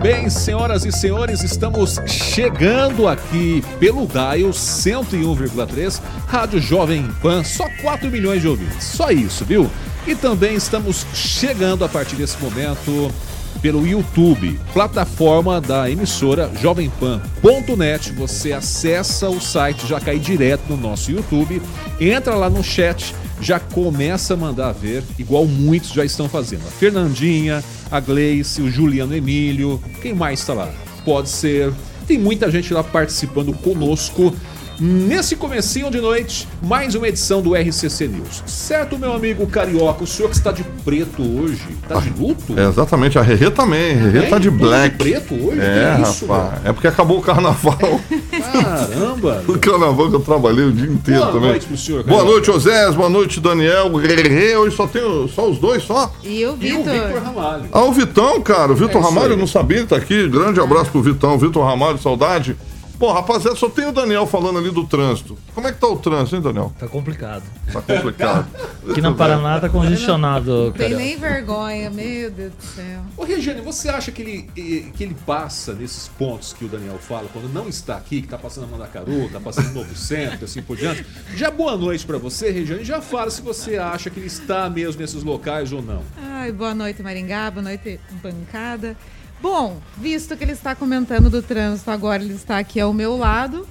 Bem, senhoras e senhores, estamos chegando aqui pelo Dial 101,3, Rádio Jovem Pan, só 4 milhões de ouvintes, só isso, viu? E também estamos chegando a partir desse momento pelo YouTube, plataforma da emissora jovempan.net. Você acessa o site, já cai direto no nosso YouTube, entra lá no chat já começa a mandar ver, igual muitos já estão fazendo. A Fernandinha, a Gleice, o Juliano Emílio, quem mais está lá? Pode ser. Tem muita gente lá participando conosco Nesse comecinho de noite, mais uma edição do RCC News. Certo, meu amigo carioca, o senhor que está de preto hoje, está de luto? É, exatamente, a Rerê também, a Rerê tá de black. De preto hoje? É, é isso, rapaz, é porque acabou o carnaval. Caramba! o carnaval que eu trabalhei o dia inteiro boa também. Boa noite pro senhor, carioca. Boa noite, Osés, boa noite, Daniel, Rerê, hoje só tem só os dois, só? E o Vitor. E o Victor Ramalho. Ah, o Vitão, cara, o Vitor é Ramalho, eu não sabia, ele tá aqui, grande abraço pro Vitão, Vitor Ramalho, saudade. Bom, rapaziada, só tem o Daniel falando ali do trânsito. Como é que tá o trânsito, hein, Daniel? Tá complicado. Tá complicado. Aqui na Paraná tá congestionado. Não tem nem vergonha, meu Deus do céu. Ô, Regiane, você acha que ele, que ele passa nesses pontos que o Daniel fala, quando não está aqui, que tá passando a Mandacaru, tá passando no Novo Centro, assim por diante? Já boa noite para você, Regiane. Já fala se você acha que ele está mesmo nesses locais ou não. Ai, boa noite, Maringá. Boa noite, bancada. Bom, visto que ele está comentando do trânsito agora, ele está aqui ao meu lado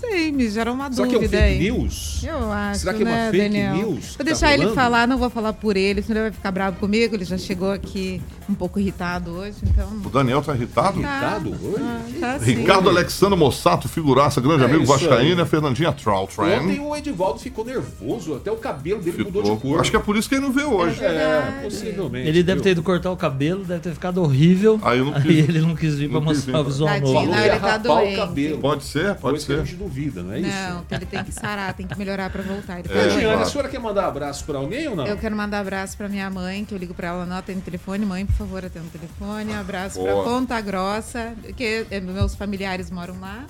sei, me gera uma Será dúvida. Será que é um fake news? Eu acho. Será que é uma né, fake Daniel? news? Vou deixar tá ele falar, não vou falar por ele, senão ele vai ficar bravo comigo. Ele já chegou aqui um pouco irritado hoje, então. O Daniel tá irritado? Tá. Irritado hoje? Ah, tá Ricardo Alexandre Mossato, figuraça, grande é amigo Vascaína, a Fernandinha Troutran. Ontem o Edivaldo ficou nervoso, até o cabelo dele ficou. mudou de cor. Acho que é por isso que ele não veio hoje. É, é possivelmente. Ele deve ter ido cortar o cabelo, deve ter ficado horrível. Aí, não quis, aí ele não quis vir pra mostrar o visual novo. Ele tá doente. Pode ser, pode ser. A gente duvida, não é isso? Não, ele tem que sarar, tem que melhorar para voltar. Ele é, a senhora quer mandar abraço para alguém ou não? Eu quero mandar abraço para minha mãe, que eu ligo para ela, não atende telefone. Mãe, por favor, atenda o telefone. Abraço para Ponta Grossa, que é, meus familiares moram lá.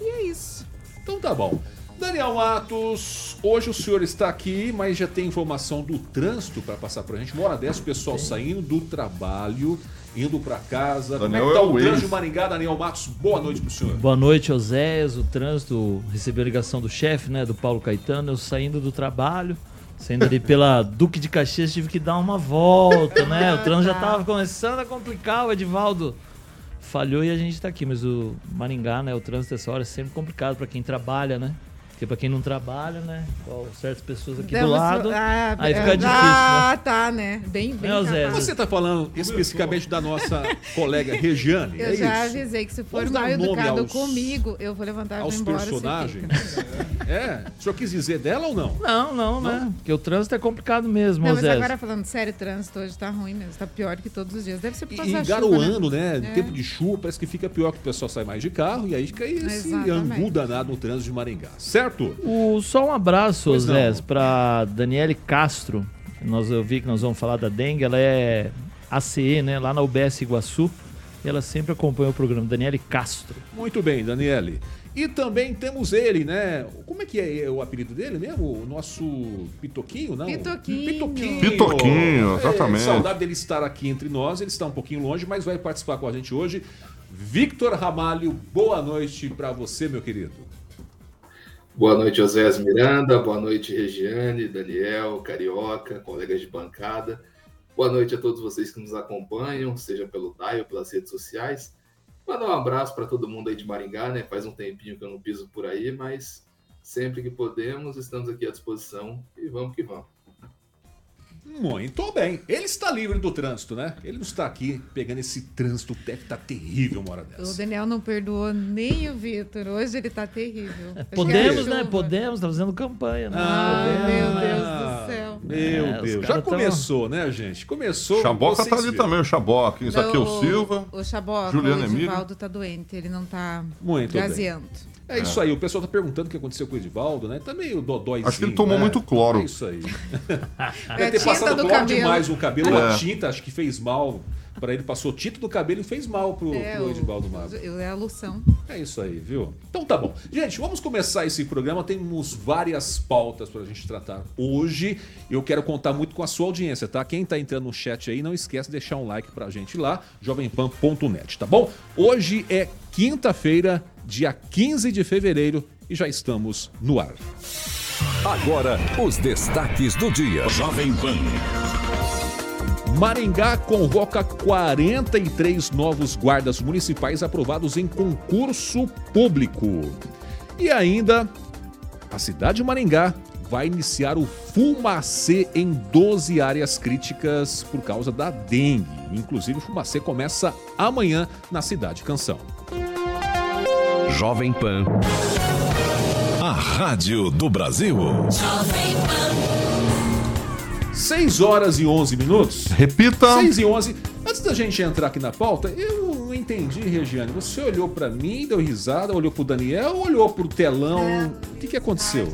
E é isso. Então tá bom. Daniel Matos, hoje o senhor está aqui, mas já tem informação do trânsito para passar para a gente. Uma hora dessa, o pessoal saindo do trabalho indo para casa. Daniel Como é que tá é o, o trânsito de Maringá, Daniel Matos? Boa noite pro senhor. Boa noite, Oséias. O trânsito recebeu a ligação do chefe, né, do Paulo Caetano. Eu saindo do trabalho, saindo ali pela Duque de Caxias, tive que dar uma volta, né? O trânsito já tava começando a complicar, o Edivaldo falhou e a gente está aqui. Mas o Maringá, né, o trânsito essa hora é sempre complicado para quem trabalha, né? Porque para quem não trabalha, né? Igual certas pessoas aqui Demos, do lado, ah, aí fica difícil. Ah, né? tá, né? Bem, bem. É, Você está falando especificamente da nossa colega Regiane? Eu é já isso? avisei que se for mal educado aos, comigo, eu vou levantar vou embora. personagens? é? O senhor quis dizer dela ou não? Não, não, né? não? né? Porque o trânsito é complicado mesmo, Não, mas agora falando sério, o trânsito hoje está ruim mesmo. Está pior que todos os dias. Deve ser por causa e, da e garoando, né? né? É. Tempo de chuva, parece que fica pior que o pessoal sai mais de carro e aí fica esse angu danado no trânsito de Maringá. Certo? O só um abraço, Zé, para Daniele Castro. Nós, eu vi que nós vamos falar da dengue. Ela é ACE, né? Lá na UBS Iguaçu. E ela sempre acompanha o programa. Daniele Castro. Muito bem, Daniele. E também temos ele, né? Como é que é o apelido dele mesmo? O nosso Pitoquinho, não? Pitoquinho. Pitoquinho, Pitoquinho exatamente. É, saudade dele estar aqui entre nós. Ele está um pouquinho longe, mas vai participar com a gente hoje. Victor Ramalho, boa noite para você, meu querido. Boa noite, Oséias Miranda. Boa noite, Regiane, Daniel, Carioca, colegas de bancada. Boa noite a todos vocês que nos acompanham, seja pelo DAI ou pelas redes sociais. Mandar um abraço para todo mundo aí de Maringá, né? Faz um tempinho que eu não piso por aí, mas Sempre que podemos, estamos aqui à disposição e vamos que vamos. Muito bem. Ele está livre do trânsito, né? Ele não está aqui pegando esse trânsito estar tá terrível uma hora dessa. O Daniel não perdoou nem o Vitor. Hoje ele está terrível. É, podemos, né? Podemos, tá fazendo campanha, né? Ah, meu Deus do céu. Meu é, Deus. Já começou, tão... né, gente? Começou. Chaboca tá ali viram. também, o Chaboca. Isso aqui é o Silva. O Chaboca, o Edivaldo tá doente. Ele não tá Muito gazeando. Bem. É isso aí, o pessoal tá perguntando o que aconteceu com o Edivaldo, né? Também o Dodóizinho. Acho que ele tomou né? muito cloro. É isso aí. Deve ter passado cloro cabelo. demais o cabelo, é. a tinta, acho que fez mal. Para ele passou tinta do cabelo e fez mal pro, é, pro Edivaldo Mago. É a loção. É isso aí, viu? Então tá bom. Gente, vamos começar esse programa. Temos várias pautas pra gente tratar hoje. Eu quero contar muito com a sua audiência, tá? Quem tá entrando no chat aí, não esquece de deixar um like pra gente lá, jovempan.net, tá bom? Hoje é quinta-feira, dia 15 de fevereiro e já estamos no ar. Agora, os destaques do dia. Jovem Pan. Maringá convoca 43 novos guardas municipais aprovados em concurso público. E ainda, a cidade de Maringá vai iniciar o Fumacê em 12 áreas críticas por causa da dengue. Inclusive, o Fumacê começa amanhã na cidade Canção. Jovem Pan. A Rádio do Brasil. Jovem Pan. 6 horas e 11 minutos. Repita. 6 e 11. Antes da gente entrar aqui na pauta, eu não entendi, Regiane. Você olhou para mim, deu risada, olhou pro Daniel, olhou pro telão. O que, que aconteceu?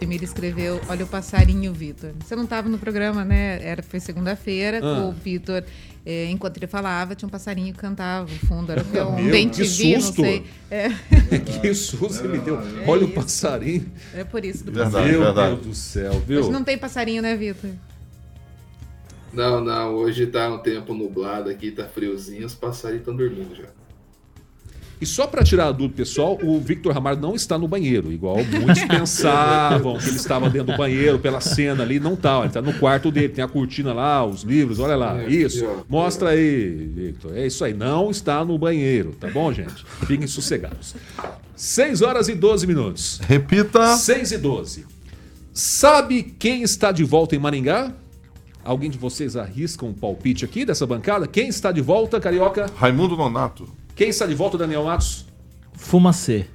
Emília escreveu: Olha o passarinho, Vitor. Você não estava no programa, né? Era, foi segunda-feira. Ah. O Vitor é, enquanto ele falava, tinha um passarinho que cantava no fundo. Era um Meu, bem que TV, susto. não sei. É. que susto ele deu. É Olha isso. o passarinho. É por isso do verdade, passarinho. Meu verdade. Deus do céu, viu? Hoje não tem passarinho, né, Vitor? Não, não. Hoje tá um tempo nublado aqui, tá friozinho, os passarinhos estão dormindo já. E só para tirar a dúvida pessoal, o Victor Ramalho não está no banheiro, igual muitos pensavam que ele estava dentro do banheiro pela cena ali, não está. Ele está no quarto dele, tem a cortina lá, os livros, olha lá. É, isso, mostra aí, Victor. É isso aí, não está no banheiro, tá bom, gente? Fiquem sossegados. 6 horas e 12 minutos. Repita. 6 e 12. Sabe quem está de volta em Maringá? Alguém de vocês arrisca um palpite aqui dessa bancada? Quem está de volta, Carioca? Raimundo Nonato. Quem está de volta, Daniel Matos? Fumacê.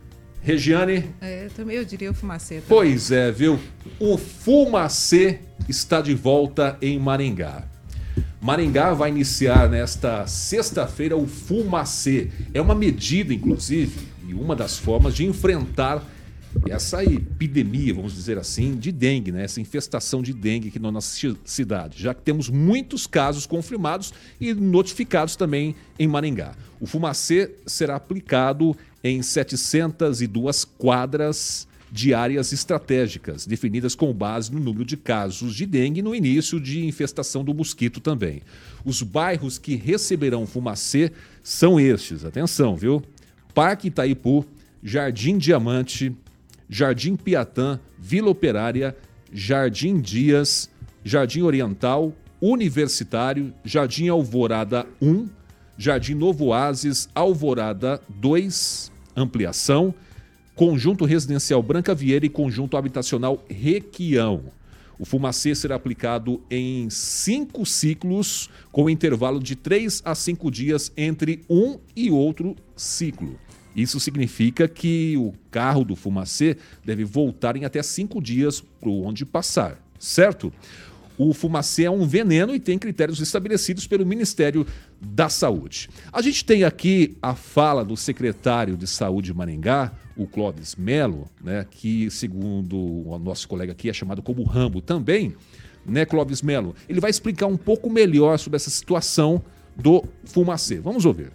Regiane? É, também eu diria o Fumacê. Também. Pois é, viu? O Fumacê está de volta em Maringá. Maringá vai iniciar nesta sexta-feira o Fumacê. É uma medida, inclusive, e uma das formas de enfrentar essa epidemia, vamos dizer assim, de dengue, né? essa infestação de dengue aqui na nossa cidade, já que temos muitos casos confirmados e notificados também em Maringá. O fumacê será aplicado em 702 quadras de áreas estratégicas, definidas com base no número de casos de dengue no início de infestação do mosquito também. Os bairros que receberão fumacê são estes, atenção, viu? Parque Itaipu, Jardim Diamante, Jardim Piatã, Vila Operária, Jardim Dias, Jardim Oriental, Universitário, Jardim Alvorada 1, Jardim Novo Oasis, Alvorada 2, ampliação, Conjunto Residencial Branca Vieira e Conjunto Habitacional Requião. O fumacê será aplicado em cinco ciclos, com intervalo de três a cinco dias entre um e outro ciclo. Isso significa que o carro do fumacê deve voltar em até cinco dias para onde passar, certo? O fumacê é um veneno e tem critérios estabelecidos pelo Ministério da Saúde. A gente tem aqui a fala do secretário de Saúde de Maringá, o Clóvis Melo, né, que, segundo o nosso colega aqui, é chamado como Rambo também, né, Clóvis Melo? Ele vai explicar um pouco melhor sobre essa situação do fumacê. Vamos ouvir.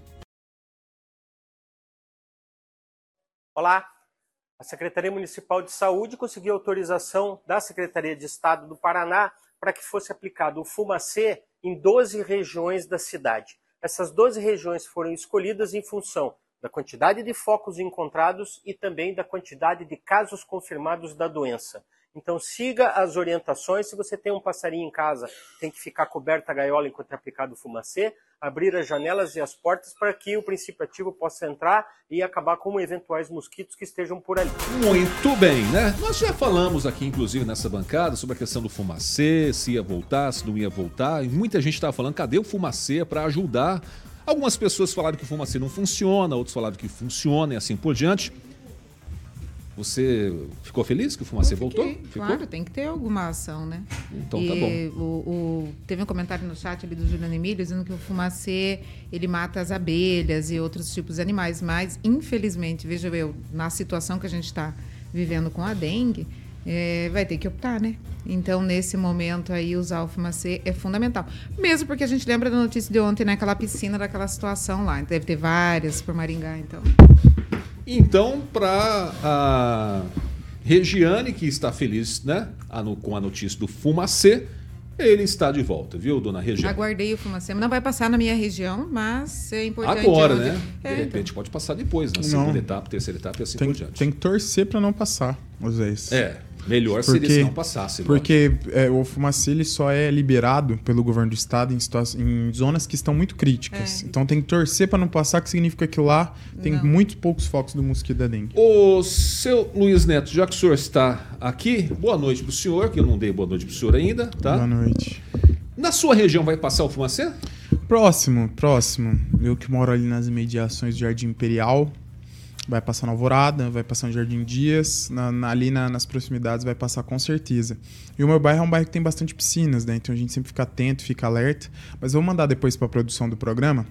Olá, a Secretaria Municipal de Saúde conseguiu autorização da Secretaria de Estado do Paraná para que fosse aplicado o fumacê em 12 regiões da cidade. Essas 12 regiões foram escolhidas em função da quantidade de focos encontrados e também da quantidade de casos confirmados da doença. Então siga as orientações. Se você tem um passarinho em casa, tem que ficar coberta a gaiola enquanto é aplicado o fumacê, abrir as janelas e as portas para que o princípio ativo possa entrar e acabar com eventuais mosquitos que estejam por ali. Muito bem, né? Nós já falamos aqui, inclusive, nessa bancada, sobre a questão do fumacê, se ia voltar, se não ia voltar. E muita gente estava falando, cadê o fumacê para ajudar? Algumas pessoas falaram que o fumacê não funciona, outros falaram que funciona e assim por diante. Você ficou feliz que o Fumacê voltou? Ficou? Claro, tem que ter alguma ação, né? Então tá e tá bom. O, o, teve um comentário no chat ali do Juliano Emílio dizendo que o fumacê ele mata as abelhas e outros tipos de animais, mas infelizmente, veja eu, na situação que a gente está vivendo com a dengue, é, vai ter que optar, né? Então, nesse momento aí, usar o fumacê é fundamental. Mesmo porque a gente lembra da notícia de ontem, naquela né? piscina, daquela situação lá. Deve ter várias por Maringá, então. Então, para a Regiane, que está feliz né, com a notícia do Fumacê, ele está de volta, viu, dona Regiane? Aguardei o Fumacê. Não vai passar na minha região, mas é importante. Agora, né? É, de repente então. pode passar depois, na segunda não. etapa, terceira etapa e assim tem, por diante. Tem que torcer para não passar, às vezes. É. Melhor porque, seria se não passasse. Porque é, o fumacê só é liberado pelo governo do estado em, em zonas que estão muito críticas. É. Então tem que torcer para não passar, que significa que lá tem não. muito poucos focos do mosquito da dengue. O seu Luiz Neto, já que o senhor está aqui, boa noite para o senhor, que eu não dei boa noite para o senhor ainda, tá? Boa noite. Na sua região vai passar o fumacê? Próximo, próximo. Eu que moro ali nas imediações do Jardim Imperial, vai passar na Alvorada, vai passar no Jardim Dias, na, na, ali na, nas proximidades vai passar com certeza. E o meu bairro é um bairro que tem bastante piscinas, né? Então a gente sempre fica atento, fica alerta. Mas vou mandar depois para a produção do programa.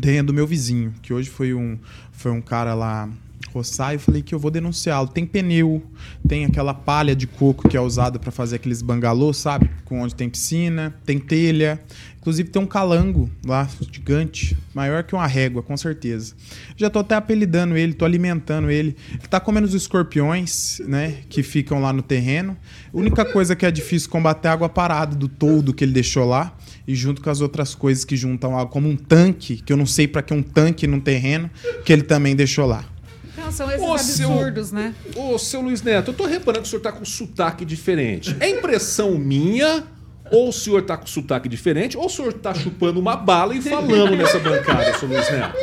Tem a do meu vizinho, que hoje foi um, foi um cara lá roçar e falei que eu vou denunciá-lo. Tem pneu, tem aquela palha de coco que é usada para fazer aqueles bangalôs, sabe? Com onde tem piscina, tem telha. Inclusive tem um calango lá, gigante, maior que uma régua, com certeza. Já tô até apelidando ele, tô alimentando ele. Ele tá comendo os escorpiões, né, que ficam lá no terreno. A única coisa que é difícil combater é a água parada do toldo que ele deixou lá e junto com as outras coisas que juntam água, como um tanque, que eu não sei para que um tanque num terreno, que ele também deixou lá. Não, são esses Ô, absurdos, seu, né? Ô, seu Luiz Neto, eu tô reparando que o senhor tá com sotaque diferente. É impressão minha ou o senhor tá com sotaque diferente, ou o senhor tá chupando uma bala e falando nessa bancada, seu Luiz Neto.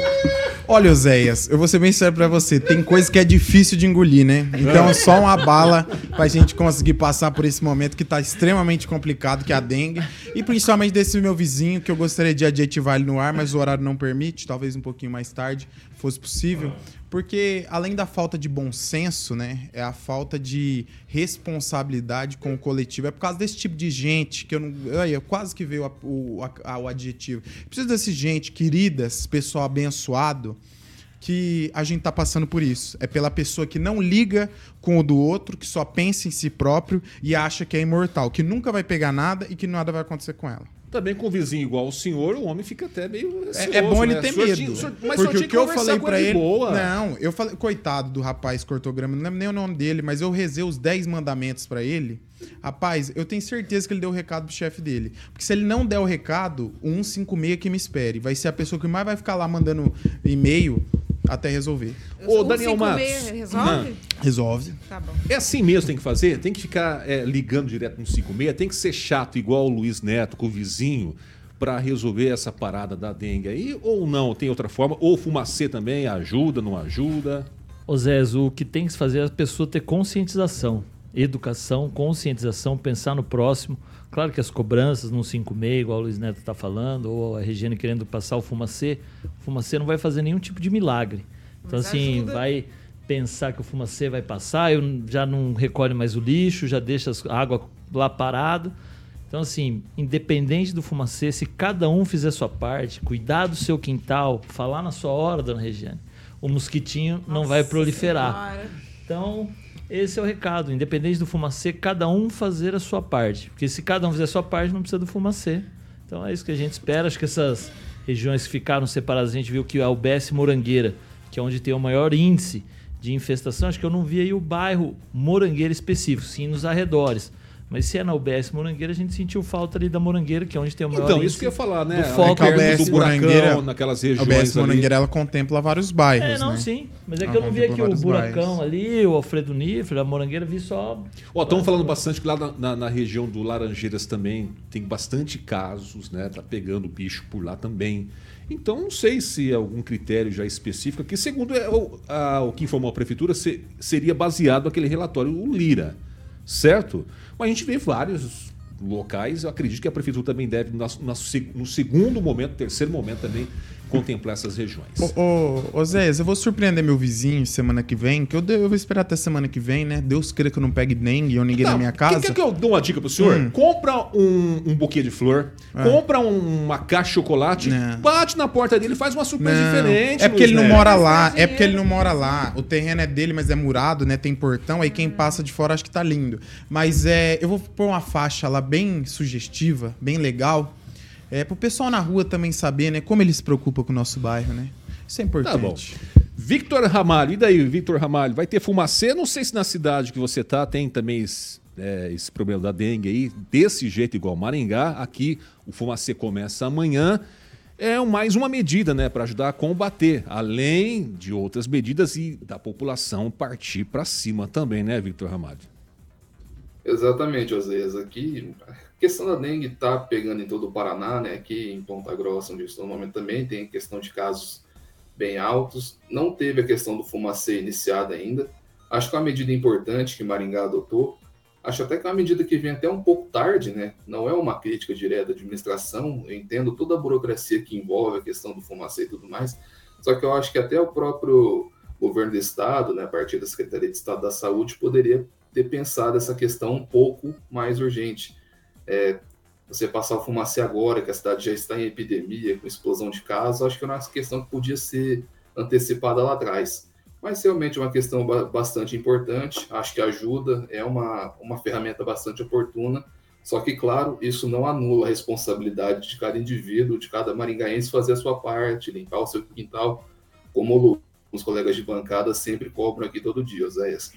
Olha, Oséias, eu vou ser bem sério pra você. Tem coisa que é difícil de engolir, né? Então, é. só uma bala pra gente conseguir passar por esse momento que tá extremamente complicado, que é a dengue. E principalmente desse meu vizinho, que eu gostaria de adjetivar ele no ar, mas o horário não permite, talvez um pouquinho mais tarde fosse possível. Porque além da falta de bom senso, né, é a falta de responsabilidade com o coletivo. É por causa desse tipo de gente que eu não, eu quase que veio a, o, a, o adjetivo. Precisa desse gente queridas, pessoal abençoado, que a gente tá passando por isso. É pela pessoa que não liga com o do outro, que só pensa em si próprio e acha que é imortal, que nunca vai pegar nada e que nada vai acontecer com ela. Também com um vizinho igual o senhor, o homem fica até meio. Ansioso, é, é, bom ele né? ter medo. Tinha, senhor, mas porque o que eu falei para ele. Boa. Não, eu falei. Coitado do rapaz cortograma, não lembro nem o nome dele, mas eu rezei os 10 mandamentos para ele. Rapaz, eu tenho certeza que ele deu o recado pro chefe dele. Porque se ele não der o recado, o 156 que me espere. Vai ser a pessoa que mais vai ficar lá mandando e-mail até resolver. Ô, Daniel Matos. Resolve? Resolve. Tá bom. É assim mesmo tem que fazer? Tem que ficar é, ligando direto no 56? Tem que ser chato igual o Luiz Neto com o vizinho para resolver essa parada da dengue aí? Ou não? Tem outra forma? Ou fumacê também ajuda, não ajuda? Ô Zé, o que tem que fazer é a pessoa ter conscientização. Educação, conscientização, pensar no próximo. Claro que as cobranças no 56, igual o Luiz Neto está falando, ou a Regina querendo passar o fumacê, o fumacê não vai fazer nenhum tipo de milagre. Então, Mas assim, ajuda. vai pensar que o fumacê vai passar, eu já não recolhe mais o lixo, já deixa a água lá parado. Então, assim, independente do fumacê, se cada um fizer sua parte, cuidar do seu quintal, falar na sua hora, dona Regiane, o mosquitinho Nossa não vai proliferar. Senhora. Então, esse é o recado. Independente do fumacê, cada um fazer a sua parte. Porque se cada um fizer a sua parte, não precisa do fumacê. Então é isso que a gente espera. Acho que essas regiões que ficaram separadas, a gente viu que a UBS Morangueira, que é onde tem o maior índice de infestação, acho que eu não vi aí o bairro Morangueira específico, sim nos arredores. Mas se é na UBS Morangueira, a gente sentiu falta ali da Morangueira, que é onde tem o maior Então, isso que eu ia falar, né? do foco A É que a UBS do buracão, Morangueira- naquelas A regiões UBS ali. Morangueira ela contempla vários bairros, É, não, né? sim. Mas é que eu não vi aqui o Buracão bairros. ali, o Alfredo Nifre, a Morangueira, vi só. Ó, estamos falando bastante que lá na, na- na região do Laranjeiras também tem bastante casos, né? Tá pegando bicho por lá também. Então não sei se é algum critério já específico, que segundo é o, a- o que informou a prefeitura, se- seria baseado naquele relatório, o Lira, certo? Mas a gente vê vários locais, eu acredito que a prefeitura também deve, se- no segundo momento, terceiro momento também, contemplar essas regiões. Ô, ô, ô Zé, eu vou surpreender meu vizinho semana que vem, que eu, eu vou esperar até semana que vem, né? Deus queira que eu não pegue dengue ou ninguém na minha casa. Quer que eu dou uma dica pro senhor? Hum. Compra um, um buquê de flor, compra um- uma caixa de chocolate, Não. bate na porta dele e faz uma surpresa Não, diferente. é porque ele não mora lá, é porque ele não mora lá. O terreno é dele, mas é murado, né? Tem portão, aí quem passa de fora acha que tá lindo. Mas é, eu vou pôr uma faixa lá bem sugestiva, bem legal, é pro pessoal na rua também saber, né, como ele se preocupa com o nosso bairro, né? Isso é Tá bom. importante. Victor Ramalho, e daí, Victor Ramalho? Vai ter fumacê? Não sei se na cidade que você tá tem também esse, é, esse problema da dengue aí, desse jeito igual Maringá. Aqui o fumacê começa amanhã. É mais uma medida, né, para ajudar a combater, além de outras medidas e da população partir para cima também, né, Victor Ramalho? Exatamente, Oséias. Aqui, questão da dengue está pegando em todo o Paraná, né? Aqui em Ponta Grossa, onde eu estou no momento também, tem questão de casos bem altos. Não teve a questão do fumacê iniciada ainda. Acho que é uma medida importante que Maringá adotou. Acho até que é uma medida que vem até um pouco tarde, né? Não é uma crítica direta à administração. Eu entendo toda a burocracia que envolve a questão do fumacê e tudo mais. Só que eu acho que até o próprio governo do estado, né, a partir da Secretaria de Estado da Saúde, poderia ter pensado essa questão um pouco mais urgente. É, você passar o fumacê agora, que a cidade já está em epidemia, com explosão de casos, acho que era uma questão que podia ser antecipada lá atrás. Mas realmente é uma questão ba- bastante importante, acho que ajuda, é uma, uma ferramenta bastante oportuna. Só que, claro, isso não anula a responsabilidade de cada indivíduo, de cada maringaense fazer a sua parte, limpar o seu quintal, como os colegas de bancada sempre cobram aqui todo dia, Zéias.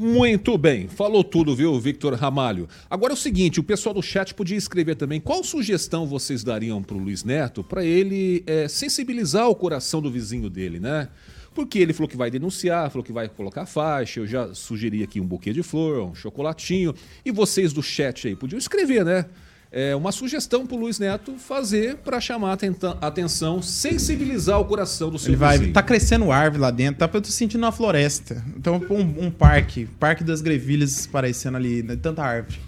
Muito bem, falou tudo, viu, Victor Ramalho? Agora é o seguinte, o pessoal do chat podia escrever também qual sugestão vocês dariam pro Luiz Neto para ele é, sensibilizar o coração do vizinho dele, né? Porque ele falou que vai denunciar, falou que vai colocar faixa, eu já sugeri aqui um buquê de flor, um chocolatinho, e vocês do chat aí podiam escrever, né? É uma sugestão pro Luiz Neto fazer para chamar a atenção, sensibilizar o coração do seu Ele vai. vizinho. Tá crescendo árvore lá dentro, tá? Eu tô sentindo uma floresta. Então, um, um parque. Parque das Grevilhas parecendo ali, né? tanta árvore.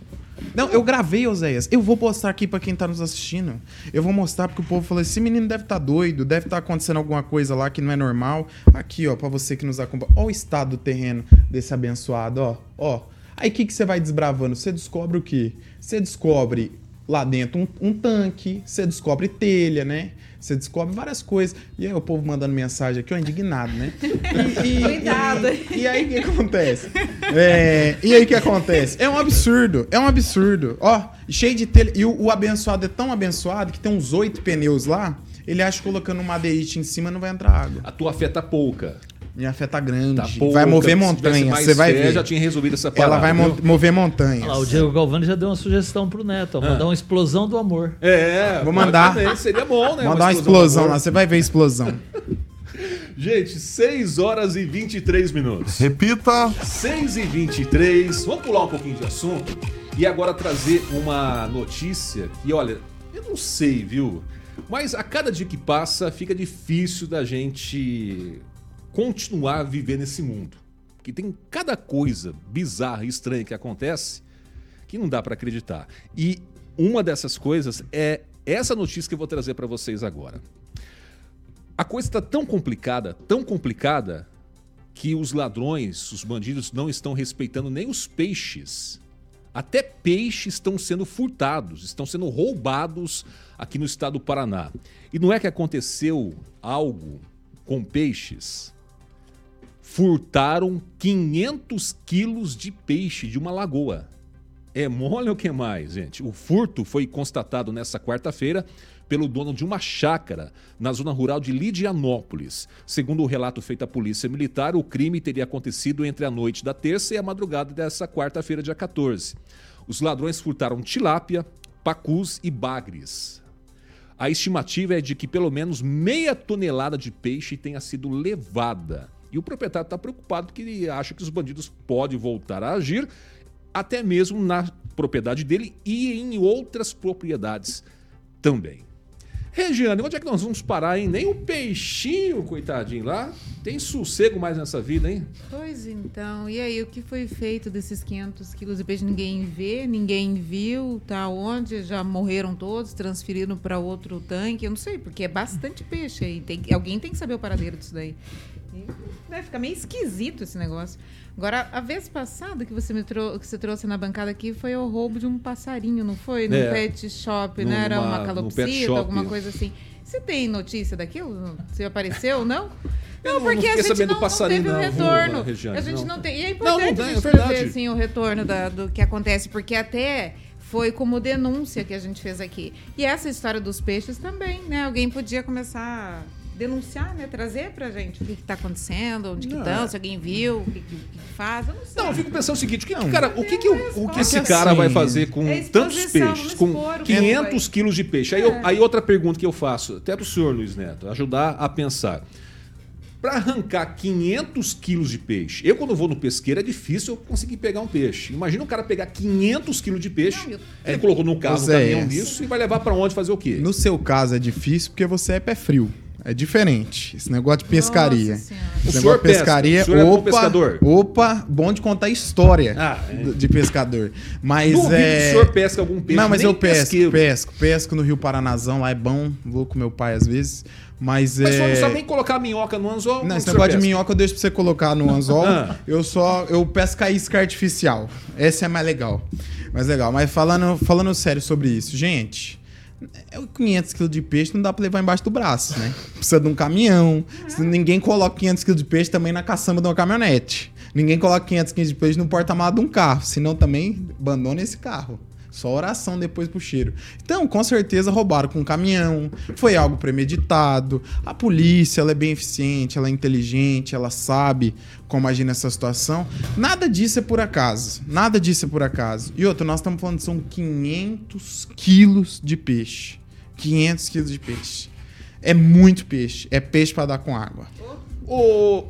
Não, eu gravei, Oséias. Eu vou postar aqui pra quem tá nos assistindo. Eu vou mostrar porque o povo falou: esse menino deve estar doido, deve estar acontecendo alguma coisa lá que não é normal. Aqui, ó, pra você que nos acompanha. Ó, o estado do terreno desse abençoado, ó. Ó. Aí o que, que você vai desbravando? Você descobre o quê? Você descobre lá dentro um, um tanque, você descobre telha, né? Você descobre várias coisas. E aí o povo mandando mensagem aqui, ó, indignado, né? E, e- Cuidado. E, e aí o que acontece? É, e aí o que acontece? É um absurdo, é um absurdo. Ó, cheio de telha. E o, o abençoado é tão abençoado que tem uns oito pneus lá. Ele acha que colocando um madeirite em cima não vai entrar água. A tua fé tá pouca. Minha fé tá grande. Tá pouca. vai mover Se tivesse montanha, mais você vai fé, ver. já tinha resolvido essa parada. Ela vai mon- mover montanhas. Lá, o Diego Galvani já deu uma sugestão pro Neto, ó, mandar uma explosão do amor. É, Vou mandar. também, seria bom, né? Mandar uma explosão lá, você vai ver a explosão. Gente, 6 horas e 23 minutos. Repita. 6 e 23. Vamos pular um pouquinho de assunto e agora trazer uma notícia que, olha, eu não sei, viu? Mas a cada dia que passa fica difícil da gente continuar a viver nesse mundo. Que tem cada coisa bizarra e estranha que acontece que não dá pra acreditar. E uma dessas coisas é essa notícia que eu vou trazer pra vocês agora. A coisa está tão complicada, tão complicada, que os ladrões, os bandidos não estão respeitando nem os peixes. Até peixes estão sendo furtados, estão sendo roubados aqui no estado do Paraná. E não é que aconteceu algo com peixes? Furtaram 500 quilos de peixe de uma lagoa. É mole ou que mais, gente? O furto foi constatado nessa quarta-feira pelo dono de uma chácara na zona rural de Lidianópolis. Segundo o relato feito à Polícia Militar, o crime teria acontecido entre a noite da terça e a madrugada dessa quarta-feira, dia 14. Os ladrões furtaram tilápia, pacus e bagres. A estimativa é de que pelo menos meia tonelada de peixe tenha sido levada. E o proprietário está preocupado porque ele acha que os bandidos podem voltar a agir até mesmo na propriedade dele e em outras propriedades também. Regiane, onde é que nós vamos parar, hein? Nem o peixinho, coitadinho lá, tem sossego mais nessa vida, hein? Pois então, e aí, o que foi feito desses 500 quilos de peixe? Ninguém vê, ninguém viu, tá onde? Já morreram todos, transferiram para outro tanque, eu não sei, porque é bastante peixe aí. Tem, alguém tem que saber o paradeiro disso daí. E, né, fica meio esquisito esse negócio. Agora, a vez passada que você me trou que você trouxe na bancada aqui foi o roubo de um passarinho, não foi? No É. pet shop, Numa- né? Era uma calopsita, alguma coisa assim. Você tem notícia daquilo? Você apareceu, não? Eu Não, não porque a fiquei gente sabendo não, não teve o não, retorno. Regiane, a gente não. não, tem. E é Não, importante não tem, a é gente trazer assim, o retorno da- do que acontece, porque até foi como denúncia que a gente fez aqui. E essa história dos peixes também, né? Alguém podia começar a denunciar, né? Trazer pra gente o que, que tá acontecendo, onde que estão, se alguém viu, o que, que, que faz, eu não sei. Não, eu fico pensando o seguinte, o que, que, cara, o que, que, o, o que esse cara assim, vai fazer com é tantos peixes, com expor o 500 que quilos de peixe? Aí, eu- aí outra pergunta que eu faço, até pro senhor Luiz Neto, ajudar a pensar. Para arrancar 500 quilos de peixe, eu quando vou no pesqueiro é difícil eu conseguir pegar um peixe. Imagina um cara pegar 500 quilos de peixe, Não, eu- ele colocou no carro, no Zé, caminhão é. disso e vai levar para onde fazer o quê? No seu caso é difícil porque você é pé frio. É diferente. Esse negócio de pescaria. Nossa. O Esse senhor negócio de pesca, pescaria, o senhor é bom opa, pescador. opa, bom de contar história Ah, é. de pescador. Mas Duvido que é. o senhor pesca algum peixe, Não, mas nem eu pesco, pesqueiro. pesco, pesco no Rio Paranazão, lá é bom, vou com meu pai às vezes. Mas, Mas o senhor é. não sabe nem colocar minhoca no anzol? Não, esse o senhor negócio de pesca? minhoca eu deixo pra você colocar no anzol. Ah. Eu só. Eu pesco a isca artificial. Essa é mais legal. Mais legal. Mas falando, falando sério sobre isso, gente. É o 500 kg de peixe não dá pra levar embaixo do braço, né? Precisa de um caminhão. Ninguém coloca 500 kg de peixe também na caçamba de uma caminhonete. Ninguém coloca 500 kg de peixe no porta-malas de um carro. Senão também abandona esse carro. Só oração depois pro cheiro. Então, com certeza roubaram com um caminhão. Foi algo premeditado. A polícia, ela é bem eficiente, ela é inteligente, ela sabe como agir nessa situação. Nada disso é por acaso. Nada disso é por acaso. E outra, nós estamos falando que são 500 quilos de peixe. 500 quilos de peixe. É muito peixe. É peixe para dar com água. Ô,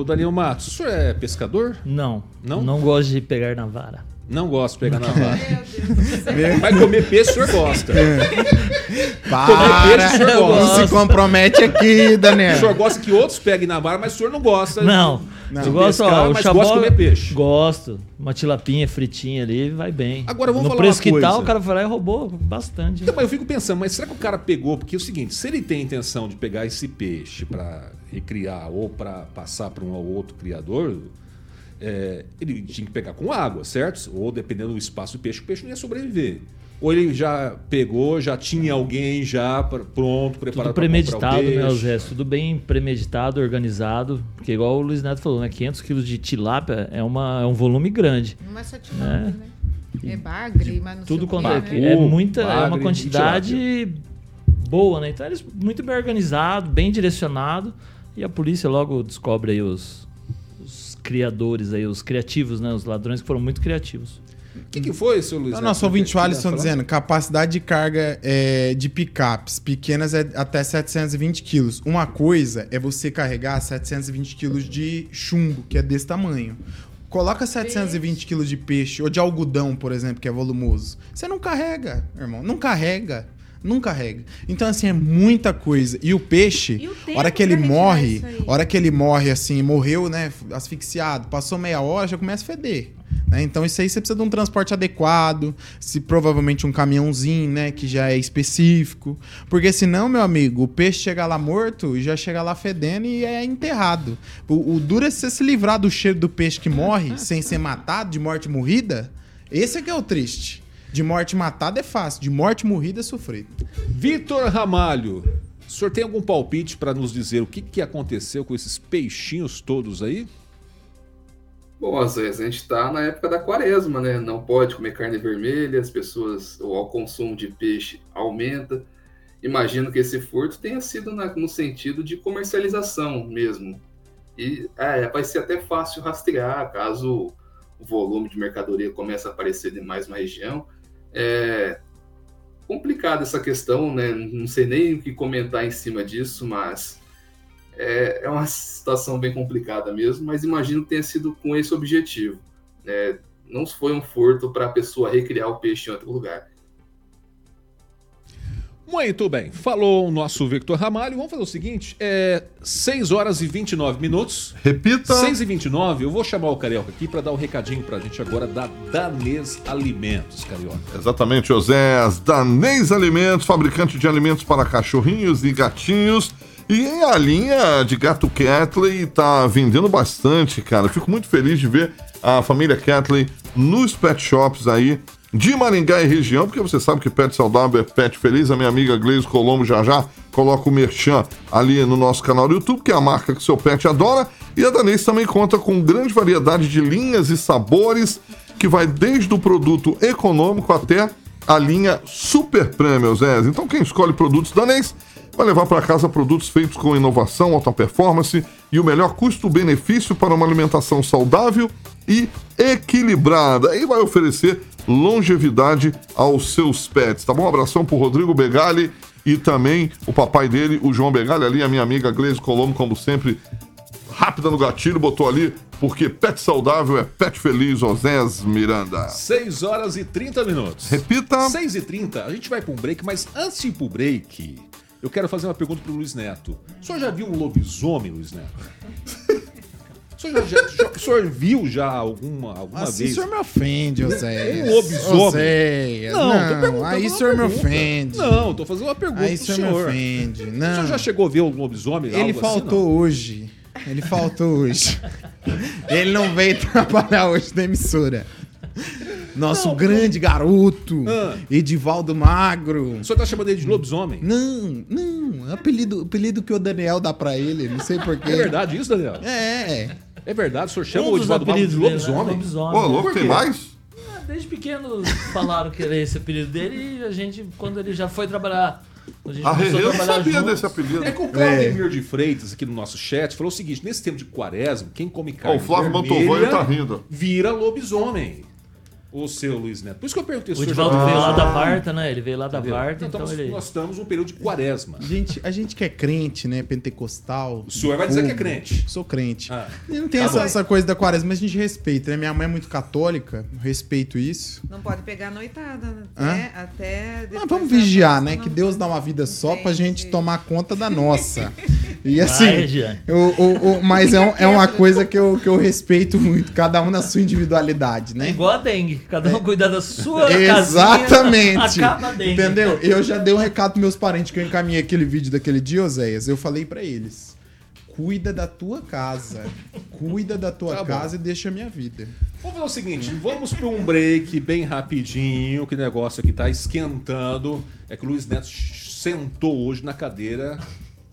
ô, Daniel Matos, o senhor é pescador? Não, Não? não. gosto de pegar na vara. Não gosto de pegar na vara. Mas comer peixe o senhor gosta. Para! peixe, o senhor Não gosta. se compromete aqui, O Daniel. senhor gosta que outros peguem na vara, mas o senhor não gosta. Não, Não. eu gosto, Pescar, ó, o mas gosta de comer peixe. Gosto. Uma tilapinha fritinha ali, vai bem. Agora, vamos no falar preço uma que tá, coisa. o cara foi lá e roubou bastante. Então, mas eu fico pensando, mas será que o cara pegou? Porque é o seguinte, se ele tem a intenção de pegar esse peixe para recriar ou para passar para um ou outro criador, é, ele tinha que pegar com água, certo? Ou dependendo do espaço do peixe, o peixe não ia sobreviver. Ou ele já pegou, já tinha alguém já pra- pronto, preparado Tudo pra premeditado, né. Zé? Tudo bem premeditado, organizado. Porque igual o Luiz Neto falou, né? 500 quilos de tilápia é, uma, é um volume grande. Não é só tilápia, né? É bagre, mas não Tudo sei o quando quê, é, né? é muita, é bagre uma e quantidade boa, né? Então eles muito bem organizado, bem direcionado e a polícia logo descobre aí os criadores aí, os criativos, né? Os ladrões que foram muito criativos. O que, que foi, seu Luiz? O Neto? nosso ouvinte Alisson dizendo capacidade de carga é, de picapes pequenas é até 720 quilos. Uma coisa é você carregar 720 quilos de chumbo, que é desse tamanho. Coloca 720 quilos de peixe ou de algodão, por exemplo, que é volumoso. Você não carrega, irmão. Não carrega. Não carrega. Então, assim, é muita coisa. E o peixe, E hora que ele morre, hora que ele morre, assim, morreu, né, asfixiado, passou meia hora, já começa a feder. né? Então, isso aí você precisa de um transporte adequado, se provavelmente um caminhãozinho, né, que já é específico. Porque senão, meu amigo, o peixe chega lá morto e já chega lá fedendo e é enterrado. O, o duro é você se livrar do cheiro do peixe que morre sem ser matado, de morte morrida. Esse é que é o triste. De morte matada é fácil, de morte morrida é sofrido. Vitor Ramalho, o senhor tem algum palpite para nos dizer o que, que aconteceu com esses peixinhos todos aí? Bom, às vezes a gente está na época da quaresma, né? Não pode comer carne vermelha, as pessoas, ou o consumo de peixe aumenta. Imagino que esse furto tenha sido na, no sentido de comercialização mesmo. E é, vai ser até fácil rastrear caso o volume de mercadoria comece a aparecer demais na região. É complicada essa questão, né? Não sei nem o que comentar em cima disso, mas é, é uma situação bem complicada mesmo, mas imagino que tenha sido com esse objetivo. Né? Não foi um furto para a pessoa recriar o peixe em outro lugar. Muito bem, falou o nosso Victor Ramalho. Vamos fazer o seguinte: é 6 horas e 29 minutos. Repita. 6 e 29 eu vou chamar o Carioca aqui para dar um recadinho para a gente agora da Danês Alimentos, Carioca. Exatamente, José. Danês Alimentos, fabricante de alimentos para cachorrinhos e gatinhos. E a linha de gato Catley tá vendendo bastante, cara. Fico muito feliz de ver a família Catley nos pet shops aí de Maringá e região, porque você sabe que pet saudável é pet feliz. A minha amiga Gleise Colombo já já coloca o merchan ali no nosso canal do YouTube, que é a marca que seu pet adora. E a Danês também conta com grande variedade de linhas e sabores, que vai desde o produto econômico até a linha Super Premium, Zé. Então quem escolhe produtos Danês vai levar para casa produtos feitos com inovação, alta performance e o melhor custo-benefício para uma alimentação saudável e equilibrada. E vai oferecer longevidade aos seus pets, tá bom? Um abração pro Rodrigo Begali e também o papai dele, o João Begali, ali, a minha amiga Gleise Colombo, como sempre, rápida no gatilho, botou ali, porque pet saudável é pet feliz, Osés Miranda. 6 horas e 30 minutos. Repita. 6 e 30 a gente vai para um break, mas antes de ir pro break, eu quero fazer uma pergunta pro Luiz Neto. O senhor já viu um lobisomem, Luiz Neto? O senhor, já, já, o senhor viu já alguma, alguma assim vez? o senhor me ofende, José. Um lobisomem? Oséias. Não, tô Não, perguntando aí o senhor me ofende. Não, tô fazendo uma pergunta Aí o pro senhor me senhor. ofende. O Não. senhor já chegou a ver um lobisomem? Ele algo faltou Assim, hoje. Ele faltou hoje. Ele não veio trabalhar hoje na emissora. Nosso grande garoto, Ah. Edivaldo Magro. não? O senhor tá chamando ele de lobisomem? Não, não. É apelido, apelido que o Daniel dá pra ele, não sei porquê. É verdade isso, Daniel? É. É verdade, o senhor chama Um o dos Edivaldo Magro de dele, né? lobisomem? Lobisomem. Ô, louco, Por tem mais? Ah, Desde pequeno falaram que era esse apelido dele e a gente, quando ele já foi trabalhar. A gente A começou Rerê não trabalhar sabia juntos. desse apelido. É que o Claudemir de Freitas, aqui no nosso chat, falou o seguinte: nesse tempo de quaresma, quem come carne o Flávio Mantovani tá rindo. vira lobisomem. O seu Luiz Neto. Por isso que eu perguntei O senhor Edivaldo já- veio lá da. Varta, né? Ele veio lá da? Varta, Então, então ele. nós estamos num período de quaresma. Gente, a gente que é crente, né? Pentecostal. O senhor vai dizer que é crente. Sou crente. Ah. E não tem Tá essa, essa coisa da quaresma, mas a gente respeita, né? Minha mãe é muito católica, respeito isso. Não pode pegar a noitada, Hã? né? Até. Mas vamos vigiar, né? Que Deus dá uma vida só pra gente tomar conta da nossa. E Vai, assim, o, o, o- mas é, um- é uma coisa que eu, que eu respeito muito, cada um na sua individualidade, É né? igual a dengue. Cada um cuida da sua Exatamente. casinha. Acaba. Entendeu? Eu já dei um recado pros meus parentes que eu encaminhei aquele vídeo daquele dia, Oséias. Eu falei pra eles: cuida da tua casa. Cuida da tua Tá bom. casa e deixa a minha vida. Vamos fazer o seguinte: vamos para um break bem rapidinho, que o negócio aqui tá esquentando. É que o Luiz Neto sentou hoje na cadeira,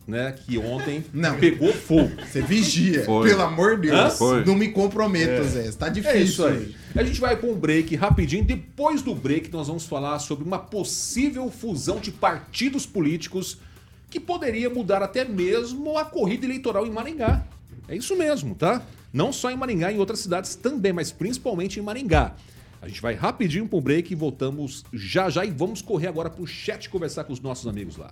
né? Que ontem Não. pegou fogo. Você vigia. Foi. Pelo amor de Deus. Foi. Não me comprometa, Zé. Tá difícil. É isso aí. A gente vai para um break rapidinho. Depois do break, nós vamos falar sobre uma possível fusão de partidos políticos que poderia mudar até mesmo a corrida eleitoral em Maringá. É isso mesmo, tá? Não só em Maringá, em outras cidades também, mas principalmente em Maringá. A gente vai rapidinho para um break e voltamos já já e vamos correr agora para o chat conversar com os nossos amigos lá.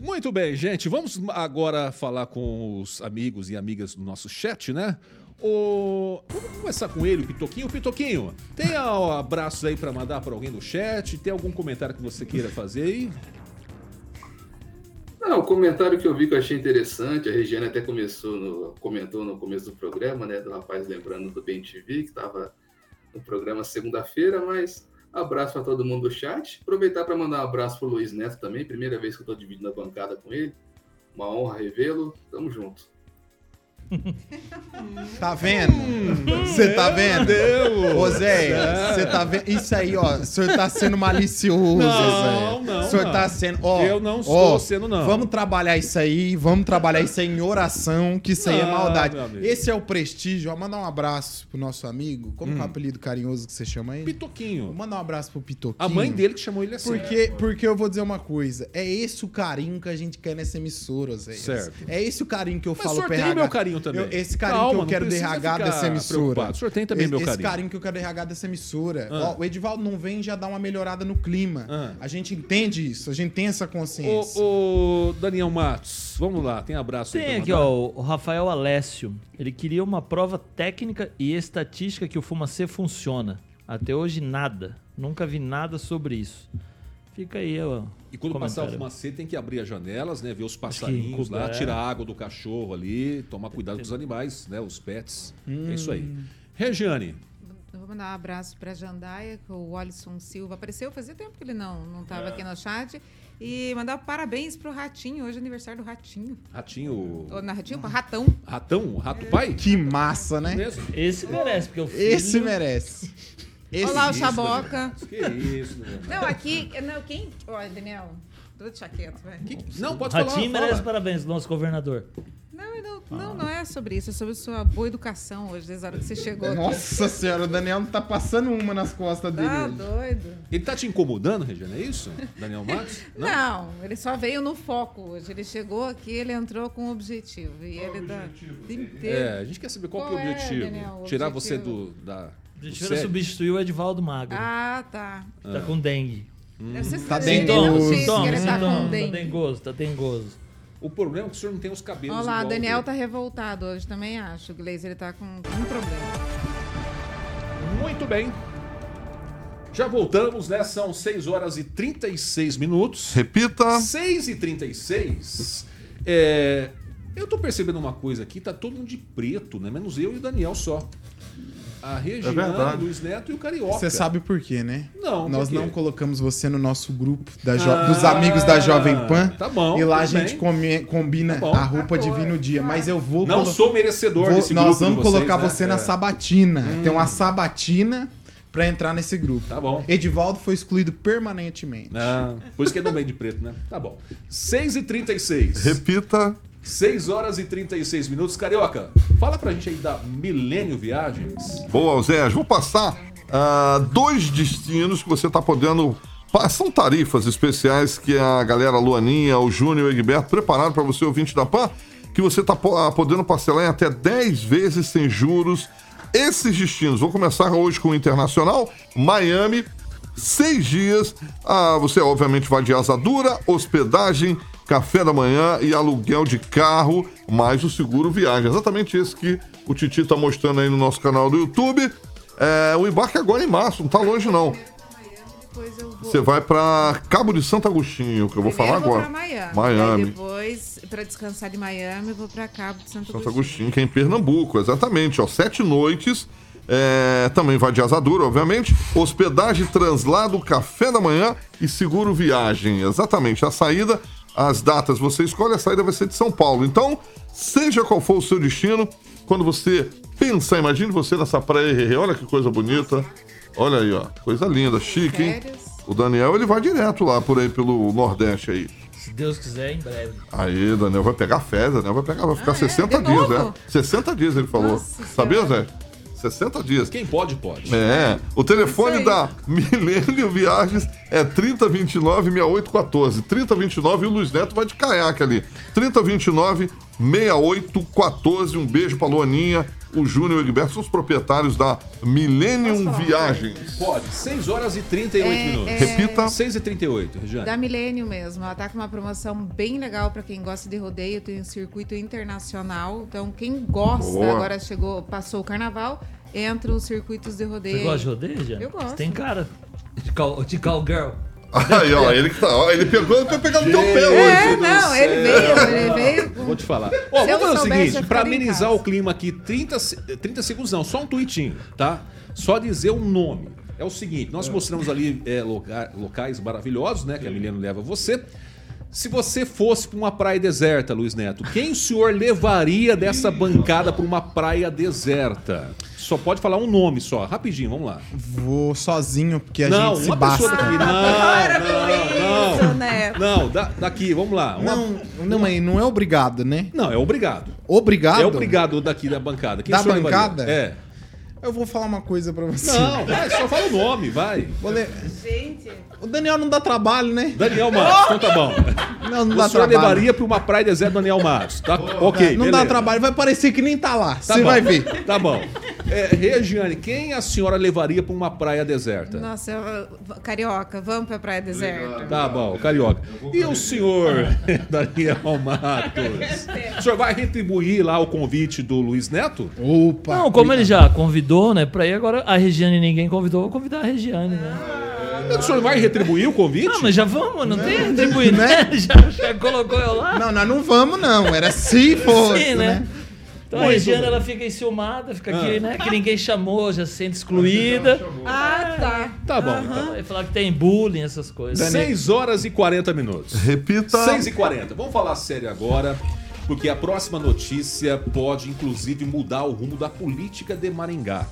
Muito bem, gente. Vamos agora falar com os amigos e amigas do nosso chat, né? O... Vamos começar com ele, o Pitoquinho. Pitoquinho, tem ah, abraços aí pra mandar pra alguém do chat? Tem algum comentário que você queira fazer aí? Não, o comentário que eu vi que eu achei interessante, a Regiane até começou no- comentou no começo do programa, né, do rapaz lembrando do Bem TV, que estava no programa segunda-feira, mas abraço para todo mundo do chat. Aproveitar para mandar um abraço para o Luiz Neto também, primeira vez que eu estou dividindo a bancada com ele. Uma honra revê-lo. Tamo junto. Tá vendo? Você tá vendo? Deus! Ô Zé, você tá vendo? Isso aí, ó. O senhor tá sendo malicioso, Não, Zé. Senhor não. tá sendo. Ó, Eu não ó, estou sendo, não. Vamos trabalhar isso aí, vamos trabalhar isso aí em oração, que isso aí é Não, maldade. Esse é o prestígio. Ó, mandar um abraço pro nosso amigo. Como Hum. é o apelido carinhoso que você chama aí? Pitoquinho. Mandar um abraço pro Pitoquinho. A mãe dele que chamou ele assim. Porque, porque eu vou dizer uma coisa. É esse o carinho que a gente quer nessa emissora, Zé. Certo. É esse o carinho que eu Mas falo tem RH. meu carinho também. Eu- esse carinho Calma, que eu quero ficar dessa emissora. preocupado. O senhor tem também esse, meu Esse carinho. carinho que eu quero RH dessa emissora. Ah. Ó, o Edivaldo não vem já dá uma melhorada no clima. Ah. A gente entende isso, a gente tem essa consciência. Ô, ô, Daniel Matos, vamos lá, tem abraço aí Tem aqui, ó, o Rafael Alessio. Ele queria uma prova técnica e estatística que o Fumacê funciona. Até hoje, nada. Nunca vi nada sobre isso. Fica aí, ó. E quando passar o fumacê, tem que abrir as janelas, né? Ver os passarinhos lá, tirar a água do cachorro ali, tomar cuidado com os animais, né? Os pets. É isso aí. Hum. Regiane, mandar um abraço para Jandaia, que o Alisson Silva apareceu. Fazia tempo que ele não não estava aqui no chat. E mandar parabéns pro Ratinho. Hoje é aniversário do Ratinho. ratinho. Ou não, Ratinho, para Ratão. Ratão? Rato pai? Que massa, né? Esse merece, porque o filho... Esse merece. Esse Olá, o Chaboca. Que isso, Daniel. Não, aqui. Não, quem. Olha, Daniel. Tô de chaqueta, vai. Não, pode Ratinho falar. merece fala. parabéns, nosso governador. Não, não, não, não é sobre isso. É sobre sua boa educação hoje, desde a hora que você chegou. aqui. Nossa senhora, o Daniel não tá passando uma nas costas dele. Tá hoje. doido. Ele tá te incomodando, Regiane, é isso? Daniel Matos? Não? ele só veio no foco hoje. Ele chegou aqui, ele entrou com um objetivo. E ele dá. É, a gente quer saber qual, que é o Qual é, objetivo. Daniel, o Tirar objetivo? você do. Da, A do gente vai sério? substituir o Edvaldo Magro. Ah, tá. Tá com dengue. Deve ser Tá dengoso. tá tá dengoso, tá dengoso. O problema é que o senhor não tem os cabelos. Olha lá, igual Daniel dele. tá revoltado hoje também, acho. O Gleiser, ele tá com um problema. Muito bem. Já voltamos, né? São 6 horas e 36 minutos. Repita. 6 e 36. É, eu tô percebendo uma coisa aqui, tá todo mundo de preto, né? Menos eu e o Daniel só. A verdade. o Luiz Neto e o Carioca. Você sabe por quê, né? Não, Nós não colocamos você no nosso grupo da jo- Ah, dos amigos da Jovem Pan. tá bom, E lá a gente come- combina Tá bom. a roupa de vir no dia. Mas eu vou. Não colo- sou merecedor vou- desse Nós grupo de vamos vocês, colocar né? você na É. sabatina. Tem uma sabatina pra entrar nesse grupo. Tá bom. Edivaldo foi excluído permanentemente. Ah, por isso que não vem de preto, né? Tá bom. 6 e 36. Repita. 6 horas e 36 minutos. Carioca, fala pra gente aí da Milênio Viagens. Boa, Zé. Vou passar ah, dois destinos que você está podendo. São tarifas especiais que a galera Luaninha, o Júnior e o Egberto prepararam para você, ouvinte da PAN, que você está podendo parcelar em até 10 vezes sem juros. Esses destinos, vou começar hoje com o Internacional, Miami, seis dias. Ah, você obviamente vai de asa dura, hospedagem, café da manhã e aluguel de carro, mais o seguro viagem. Exatamente isso que o Titi tá mostrando aí no nosso canal do YouTube. É, o embarque agora em março, não tá longe não. Você vai para Cabo de Santo Agostinho, que eu vou falar Primeiro eu vou agora. Miami. Miami. Depois, pra descansar de Miami, eu vou pra Cabo de Santo, Santo Agostinho. Agostinho, que é em Pernambuco, exatamente, ó, sete noites. é, também vai de asadura, obviamente. Hospedagem, translado, café da manhã e seguro viagem. Exatamente. A saída, as datas você escolhe, a saída vai ser de São Paulo. Então, seja qual for o seu destino, quando você pensar, imagine você nessa praia, olha que coisa bonita. Olha aí, ó, coisa linda, chique, hein? O Daniel, ele vai direto lá por aí, pelo Nordeste aí. Se Deus quiser, em breve. Aí, Daniel vai pegar férias, Daniel vai pegar, vai ficar Ah, é? 60 De dias, né? 60 dias ele falou. Nossa Sabia. Zé? 60 dias. Quem pode, pode. É, o telefone da Milênio Viagens é 3029-6814. 3029 e o Luiz Neto vai de caiaque ali. 3029-6814. Um beijo pra Luaninha, o Júnior e o Egberto são os proprietários da Millennium Viagens. Pode. 6 horas e 38 É, minutos. é. Repita. 6 e 38, Regiane. Da Milênio mesmo. Ela tá com uma promoção bem legal pra quem gosta de rodeio. Tem um circuito internacional. Então, quem gosta, Boa. agora chegou, passou o carnaval, entra os circuitos de rodeio. Você gosta de rodeio, já? Eu gosto. Você tem cara de, cal, de cowgirl. Aí, ó, ele que tá. Ó, ele pegou pra pegar no teu pé É, hoje. não, ele veio, ele veio. Vou te falar. Ó, vamos fazer o seguinte, pra amenizar o clima aqui, 30, se- 30 segundos não, só um tweetinho, tá? Só dizer o nome. É o seguinte, nós mostramos ali é, loca- locais maravilhosos, né? Que a Milena leva você. Se você fosse pra uma praia deserta, Luiz Neto, quem o senhor levaria dessa bancada pra uma praia deserta? Só pode falar um nome só, rapidinho, vamos lá. Vou sozinho, porque a não, gente se uma basta. daqui. Para Não, com isso, não, não. Neto. Não, da- daqui, vamos lá. Uma- Não, não, mas não é obrigado, né? Não, é obrigado. Obrigado? É obrigado daqui da bancada. Quem Da senhor levaria? bancada? É. Eu vou falar uma coisa pra você. Não, vai, só fala o nome, vai. Vou ler- Gente, O Daniel não dá trabalho, né? Daniel Matos, então tá bom. Não, não o dá senhor trabalho. levaria pra uma praia deserta Daniel Matos, tá? ok, não dá beleza. trabalho, vai parecer que nem tá lá. Tá Você bom, vai ver. Tá bom. É, Regiane, quem a senhora levaria pra uma praia deserta? nossa, eu- carioca, vamos pra praia deserta. Tá bom, carioca. E o senhor, Daniel Matos? O senhor vai retribuir lá o convite do Luiz Neto? Opa. Não, como ele já convidou, né, pra ir, agora a Regiane ninguém convidou, vou convidar a Regiane, né? O senhor vai retribuir o convite? Não, mas já vamos, não tem retribuir, né? Já, já colocou eu lá? Não, nós não vamos, não. Era se fosse, Sim, né? né? Então a Muito Regiane, bem. ela fica enciumada, fica aqui, Ah. né? Que ninguém chamou, já se sente excluída. Ah, tá. Tá bom, então. Vai falar que tem bullying, essas coisas. 6 horas e 40 minutos. Repita. 6 e 40. Vamos falar sério agora, porque a próxima notícia pode, inclusive, mudar o rumo da política de Maringá.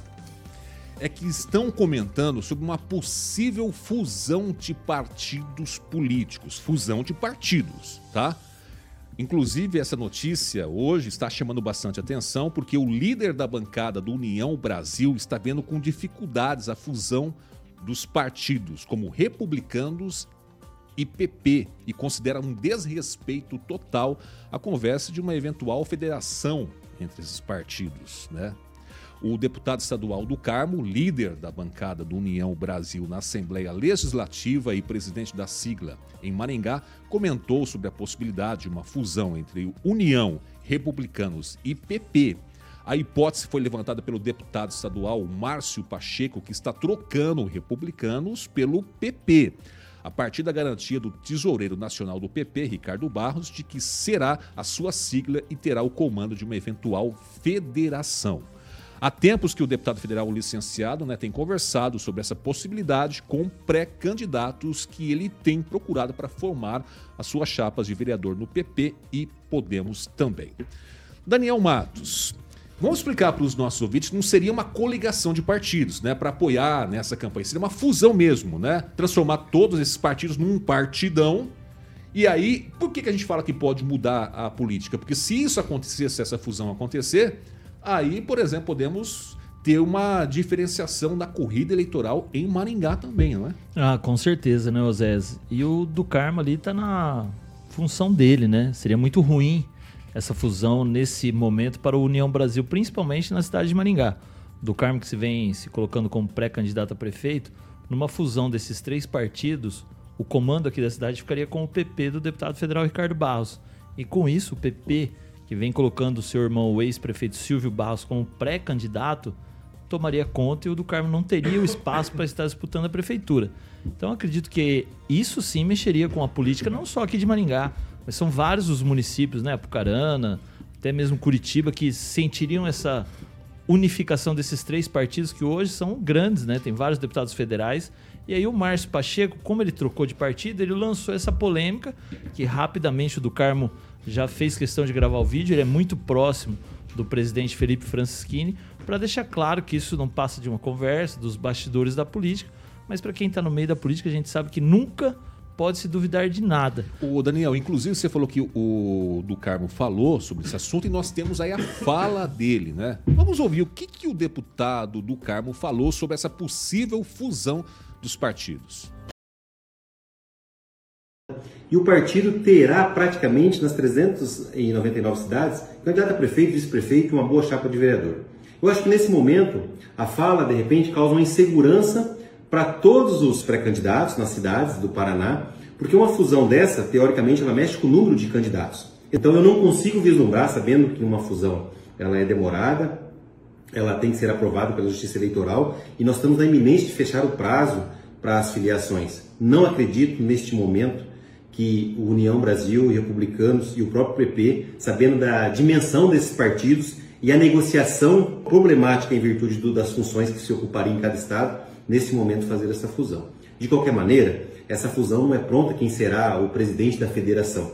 É que estão comentando sobre uma possível fusão de partidos políticos. Fusão de partidos, tá? Inclusive, essa notícia hoje está chamando bastante atenção porque o líder da bancada do União Brasil está vendo com dificuldades a fusão dos partidos, como republicanos e PP, e considera um desrespeito total a conversa de uma eventual federação entre esses partidos, né? O deputado estadual do Carmo, líder da bancada do União Brasil na Assembleia Legislativa e presidente da sigla em Maringá, comentou sobre a possibilidade de uma fusão entre União, Republicanos e PP. A hipótese foi levantada pelo deputado estadual Márcio Pacheco, que está trocando Republicanos pelo PP a partir da garantia do tesoureiro nacional do PP, Ricardo Barros, de que será a sua sigla e terá o comando de uma eventual federação. Há tempos que o deputado federal licenciado né, tem conversado sobre essa possibilidade com pré-candidatos que ele tem procurado para formar as suas chapas de vereador no PP e Podemos também. Daniel Matos, vamos explicar para os nossos ouvintes que não seria uma coligação de partidos, né, para apoiar nessa campanha, seria uma fusão mesmo, né, transformar todos esses partidos num partidão. E aí, por que, que a gente fala que pode mudar a política? Porque se isso acontecer, se essa fusão acontecer, aí, por exemplo, podemos ter uma diferenciação da corrida eleitoral em Maringá também, não é? Ah, com certeza, né, Osés? E o do Carmo ali tá na função dele, né? Seria muito ruim essa fusão nesse momento para o União Brasil, principalmente na cidade de Maringá. Do Carmo que se vem se colocando como pré-candidato a prefeito, numa fusão desses três partidos, o comando aqui da cidade ficaria com o PP do deputado federal Ricardo Barros. E com isso, o PP, que vem colocando o seu irmão, o ex-prefeito Silvio Barros, como pré-candidato, tomaria conta e o do Carmo não teria o espaço para estar disputando a prefeitura. Então acredito que isso sim mexeria com a política, não só aqui de Maringá, mas são vários os municípios, né? Apucarana, até mesmo Curitiba, que sentiriam essa unificação desses três partidos que hoje são grandes, né? Tem vários deputados federais. E aí o Márcio Pacheco, como ele trocou de partido, ele lançou essa polêmica que rapidamente o do Carmo já fez questão de gravar o vídeo, ele é muito próximo do presidente Felipe Francischini, para deixar claro que isso não passa de uma conversa dos bastidores da política, mas para quem está no meio da política, a gente sabe que nunca pode se duvidar de nada. O Daniel, inclusive você falou que o do Carmo falou sobre esse assunto e nós temos aí a fala dele, né? Vamos ouvir o que, que o deputado do Carmo falou sobre essa possível fusão dos partidos. E o partido terá praticamente nas 399 cidades candidato a prefeito, vice-prefeito e uma boa chapa de vereador. Eu acho que nesse momento a fala de repente causa uma insegurança para todos os pré-candidatos nas cidades do Paraná, porque uma fusão dessa, teoricamente, ela mexe com o número de candidatos. Então eu não consigo vislumbrar, sabendo que uma fusão ela é demorada, ela tem que ser aprovada pela Justiça Eleitoral e nós estamos na iminência de fechar o prazo para as filiações. Não acredito neste momento que o União Brasil Republicanos e o próprio PP, sabendo da dimensão desses partidos e a negociação problemática em virtude do, das funções que se ocupariam em cada estado, nesse momento fazer essa fusão. De qualquer maneira, essa fusão não é pronta quem será o presidente da federação.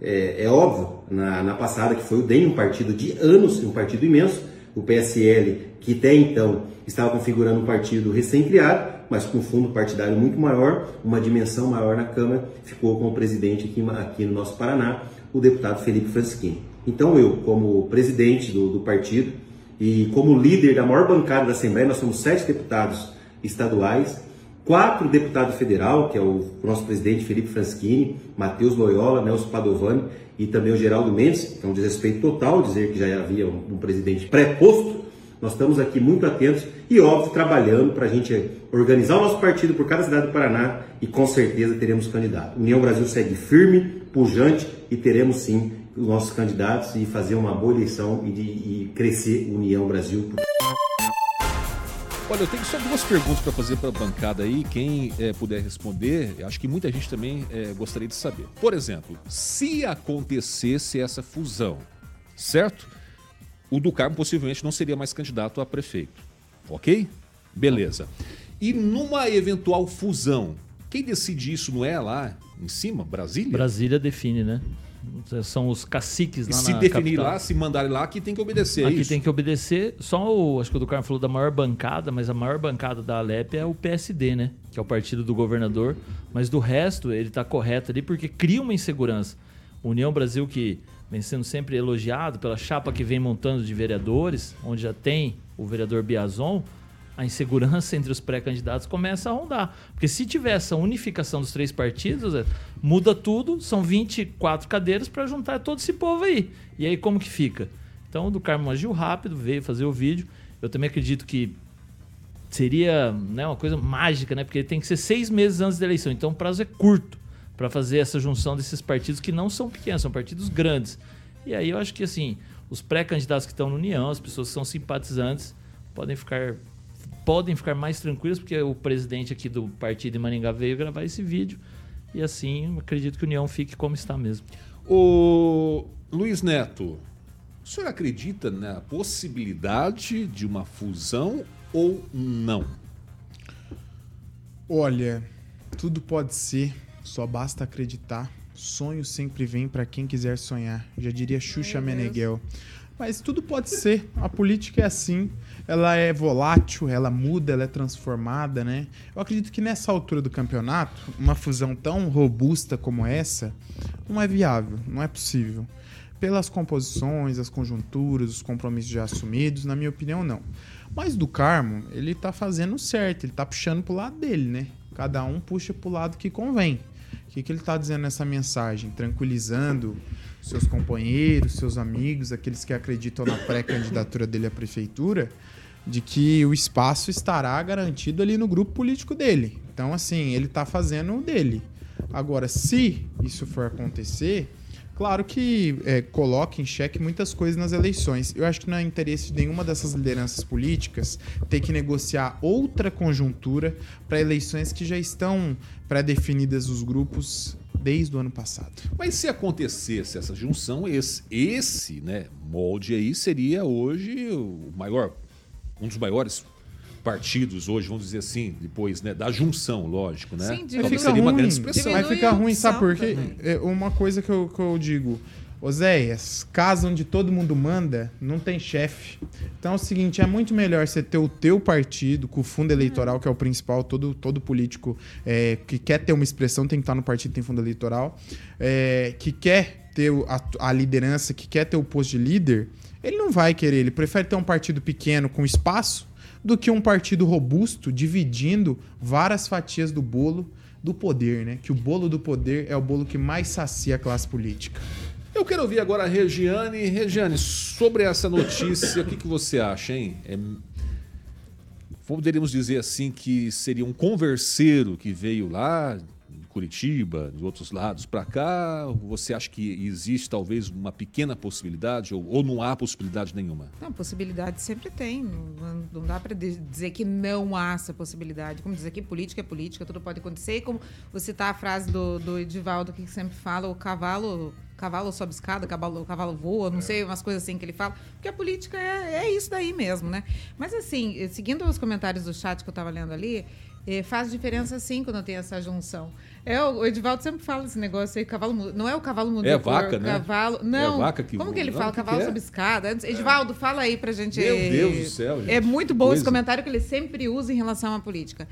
É, é óbvio, na, na, passada, que foi o DEM, um partido de anos, um partido imenso, o PSL, que até então estava configurando um partido recém-criado, mas com fundo partidário muito maior, uma dimensão maior na Câmara, ficou com o presidente aqui, aqui no nosso Paraná, o deputado Felipe Francisquini. Então eu, como presidente do, do partido e como líder da maior bancada da Assembleia, nós somos sete deputados estaduais, quatro deputados federal, que é o nosso presidente Felipe Franschini, Matheus Loyola, Nelson Padovani e também o Geraldo Mendes, que é um desrespeito total dizer que já havia um, um presidente pré-posto. Nós estamos aqui muito atentos e, óbvio, trabalhando para a gente organizar o nosso partido por cada cidade do Paraná e com certeza teremos candidato. União Brasil segue firme, pujante e teremos sim os nossos candidatos e fazer uma boa eleição e, de, e crescer União Brasil. Olha, eu tenho só duas perguntas para fazer para a bancada aí. Quem é, puder responder, acho que muita gente também é, gostaria de saber. Por exemplo, se acontecesse essa fusão, certo? O do Carmo possivelmente não seria mais candidato a prefeito. Ok? Beleza. E numa eventual fusão, quem decide isso não é lá em cima? Brasília? Brasília define, né? São os caciques lá se na definir capital. lá, se mandarem lá, aqui tem que obedecer. é Aqui isso? tem que obedecer. Só o, acho que o do Carmo falou da maior bancada, mas a maior bancada da Alep é o PSD, né? Que é o partido do governador. Mas do resto, ele tá correto ali porque cria uma insegurança. União Brasil, que vem sendo sempre elogiado pela chapa que vem montando de vereadores, onde já tem o vereador Biazon, a insegurança entre os pré-candidatos começa a rondar. Porque se tiver essa unificação dos três partidos, Zé, muda tudo, são 24 cadeiras para juntar todo esse povo aí. E aí como que fica? Então o do Carmo agiu rápido, veio fazer o vídeo. Eu também acredito que seria né, uma coisa mágica, né? Porque tem que ser seis meses antes da eleição. Então o prazo é curto para fazer essa junção desses partidos que não são pequenos, são partidos grandes. E aí eu acho que assim, os pré-candidatos que estão na União, as pessoas que são simpatizantes, podem ficar podem ficar mais tranquilos, porque o presidente aqui do partido em Maringá veio gravar esse vídeo. E assim, acredito que a União fique como está mesmo. O Luiz Neto, o senhor acredita na possibilidade de uma fusão ou não? Olha, tudo pode ser, só basta acreditar. Sonho sempre vem para quem quiser sonhar. Já diria Xuxa Meneghel. Mas tudo pode ser. A política é assim. Ela é volátil, ela muda, ela é transformada, né? Eu acredito que nessa altura do campeonato, uma fusão tão robusta como essa não é viável, não é possível. Pelas composições, as conjunturas, os compromissos já assumidos, na minha opinião, não. Mas do Carmo, ele tá fazendo certo, ele tá puxando pro lado dele, né? Cada um puxa pro lado que convém. O que, que ele tá dizendo nessa mensagem? Tranquilizando seus companheiros, seus amigos, aqueles que acreditam na pré-candidatura dele à prefeitura, de que o espaço estará garantido ali no grupo político dele. Então, assim, ele tá fazendo o dele. Agora, se isso for acontecer, claro que é, coloca em xeque muitas coisas nas eleições. Eu acho que não é interesse de nenhuma dessas lideranças políticas ter que negociar outra conjuntura para eleições que já estão pré-definidas os grupos desde o ano passado. Mas se acontecesse essa junção, esse, esse né, molde aí seria hoje o maior, um dos maiores partidos hoje, vamos dizer assim, depois né, da junção, lógico, né? Sim, Talvez Fica seria uma ruim, grande expressão. Vai ficar ruim, sabe por quê? também. É uma coisa que eu, que eu digo. Oséias, casa onde todo mundo manda, não tem chefe. Então é o seguinte, é muito melhor você ter o teu partido, com o fundo eleitoral, que é o principal, todo, todo político é, que quer ter uma expressão tem que estar no partido, tem fundo eleitoral, é, que quer ter a, a liderança, que quer ter o posto de líder, ele não vai querer, ele prefere ter um partido pequeno com espaço do que um partido robusto dividindo várias fatias do bolo do poder, né? Que o bolo do poder é o bolo que mais sacia a classe política. Eu quero ouvir agora a Regiane. Regiane, sobre essa notícia, o que, que você acha, hein? É... Poderíamos dizer assim que seria um converseiro que veio lá Curitiba, de outros lados para cá? Você acha que existe talvez uma pequena possibilidade ou, ou não há possibilidade nenhuma? Não, possibilidade sempre tem. Não, não dá para dizer que não há essa possibilidade. Como diz aqui, política é política, tudo pode acontecer. E como você tá a frase do, do Edivaldo que sempre fala, o cavalo cavalo sobe escada, cavalo, cavalo voa, não é. sei, umas coisas assim que ele fala. Porque a política é, é isso daí mesmo, né? Mas assim, seguindo os comentários do chat que eu estava lendo ali, faz diferença sim quando tem essa junção. É, o Edivaldo sempre fala esse negócio aí, cavalo Não é o cavalo muda É vaca, né? Cavalo. Não. É vaca que Como que ele não, fala? que cavalo que é? sob escada. Edivaldo, fala aí pra gente. Meu Deus do céu, gente. É muito bom Coisa. esse comentário que ele sempre usa em relação à política.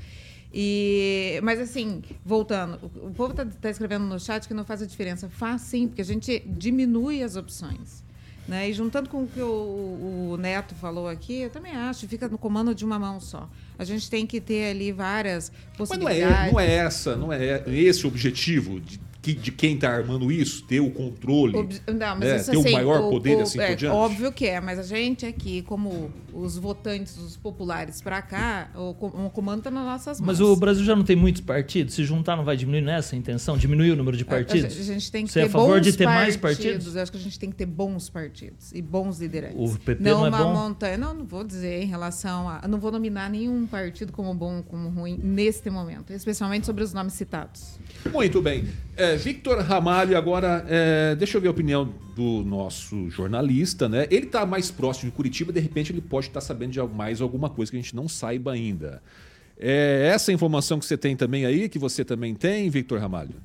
E, mas assim, voltando, o povo está tá escrevendo no chat que não faz a diferença. Faz sim, porque a gente diminui as opções. Né? E juntando com o que o, o, Neto falou aqui, eu também acho, fica no comando de uma mão só. A gente tem que ter ali várias possibilidades. Mas não é, não é essa, não é esse o objetivo de, de quem está armando isso, ter o controle, Ob... não, mas é, isso, ter assim, o maior o, poder o, assim é, por diante. Óbvio que é, mas a gente aqui, como os votantes, os populares para cá, o, o comando está nas nossas mãos. Mas o Brasil já não tem muitos partidos? Se juntar não vai diminuir nessa intenção? Diminuir o número de partidos? A, a gente tem que Você ter é a favor bons de ter partidos. mais partidos? Eu acho que a gente tem que ter bons partidos e bons liderantes. O PP não, não é uma bom? montanha. Não, não vou dizer em relação a. Não vou nominar nenhum partido como bom, como ruim neste momento, especialmente sobre os nomes citados. Muito bem. É, Victor Ramalho, agora, é, deixa eu ver a opinião do nosso jornalista, né? Ele está mais próximo de Curitiba, de repente ele pode estar sabendo de mais alguma coisa que a gente não saiba ainda. É essa informação que você tem também aí, que você também tem, Victor Ramalho?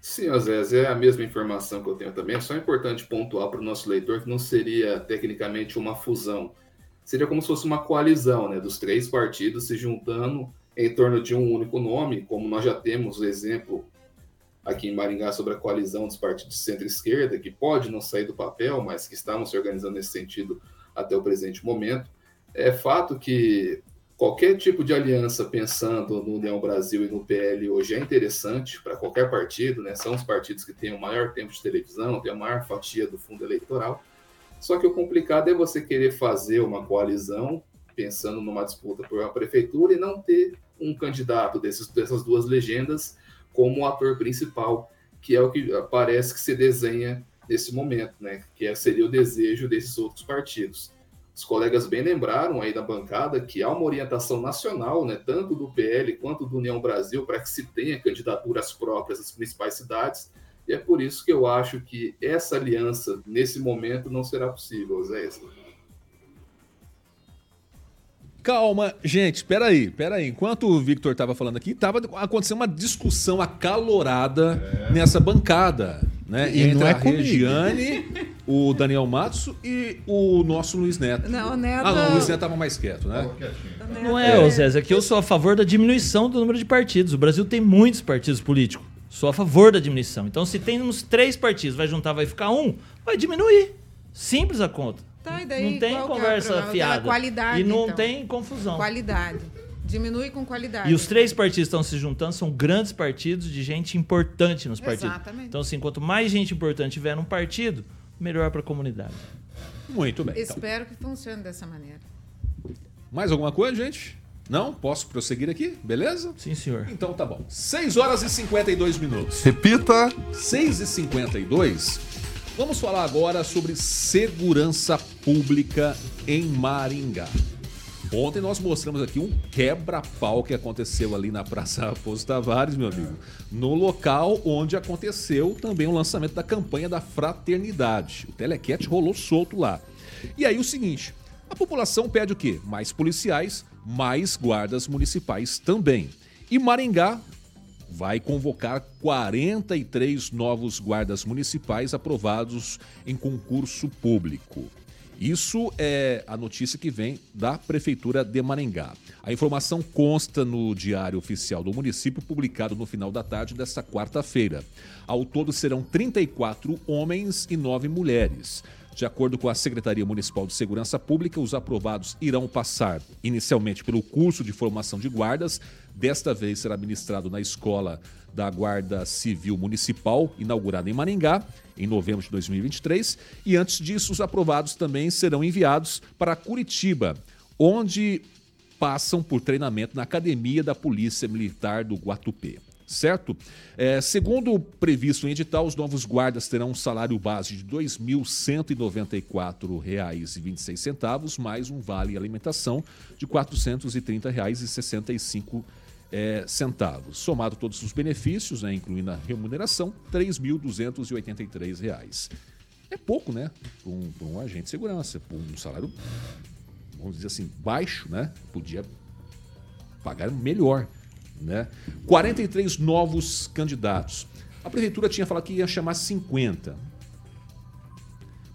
Sim, Azés, é a mesma informação que eu tenho também. É só importante pontuar para o nosso leitor que não seria tecnicamente uma fusão. Seria como se fosse uma coalizão né, dos três partidos se juntando em torno de um único nome, como nós já temos o exemplo aqui em Maringá sobre a coalizão dos partidos de centro-esquerda, que pode não sair do papel, mas que estavam se organizando nesse sentido até o presente momento. É fato que qualquer tipo de aliança pensando no União Brasil e no PL hoje é interessante para qualquer partido, né? São os partidos que têm o maior tempo de televisão, têm a maior fatia do fundo eleitoral. Só que o complicado é você querer fazer uma coalizão pensando numa disputa por uma prefeitura e não ter um candidato desses, dessas duas legendas como ator principal, que é o que parece que se desenha nesse momento, né? Que é, seria o desejo desses outros partidos. Os colegas bem lembraram aí da bancada que há uma orientação nacional, né, tanto do PL quanto do União Brasil, para que se tenha candidaturas próprias às principais cidades. E é por isso que eu acho que essa aliança, nesse momento, não será possível, Zé. Calma, gente, espera aí, espera aí. Enquanto o Victor estava falando aqui, estava acontecendo uma discussão acalorada é. nessa bancada, né? E entre não é a comigo. Regiane, o Daniel Matos e o nosso Luiz Neto. Não, o Neto... Ah, não, o Luiz Neto estava mais quieto, né? Não é, ô Zé, é que eu sou a favor da diminuição do número de partidos. O Brasil tem muitos partidos políticos. Sou a favor da diminuição. Então, se tem uns três partidos, vai juntar, vai ficar um, vai diminuir. Simples a conta. Tá, e daí, não tem é conversa problema? fiada. Qualidade, e não então. tem confusão. Qualidade. Diminui com qualidade. E os três partidos estão se juntando são grandes partidos de gente importante nos partidos. Exatamente. Então, assim, quanto mais gente importante tiver num partido, melhor para a comunidade. Muito bem. então. Espero que funcione dessa maneira. Mais alguma coisa, gente? Não? Posso prosseguir aqui? Beleza? Sim, senhor. Então tá bom. 6 horas e 52 minutos. Repita. 6 e 52. Vamos falar agora sobre segurança pública em Maringá. Ontem nós mostramos aqui um quebra-pau que aconteceu ali na Praça Raposo Tavares, meu amigo. No local onde aconteceu também o lançamento da campanha da fraternidade. O telequete rolou solto lá. E aí o seguinte, a população pede o quê? Mais policiais, mais guardas municipais também. E Maringá vai convocar 43 novos guardas municipais aprovados em concurso público. Isso é a notícia que vem da Prefeitura de Maringá. A informação consta no Diário Oficial do Município, publicado no final da tarde desta quarta-feira. Ao todo serão 34 homens e 9 mulheres. De acordo com a Secretaria Municipal de Segurança Pública, os aprovados irão passar inicialmente pelo curso de formação de guardas. Desta vez será ministrado na Escola da Guarda Civil Municipal, inaugurada em Maringá, em novembro de 2023. E antes disso, os aprovados também serão enviados para Curitiba, onde passam por treinamento na Academia da Polícia Militar do Guatupê. Certo? É, segundo o previsto em edital, os novos guardas terão um salário base de R$ 2.194,26, mais um vale alimentação de R$ 430,65 é, centavos. Somado todos os benefícios, né, incluindo a remuneração, R$ 3.283. É pouco, né? Para um, um agente de segurança, por um salário, vamos dizer assim, baixo, né? Podia pagar melhor, né? 43 novos candidatos. A prefeitura tinha falado que ia chamar 50.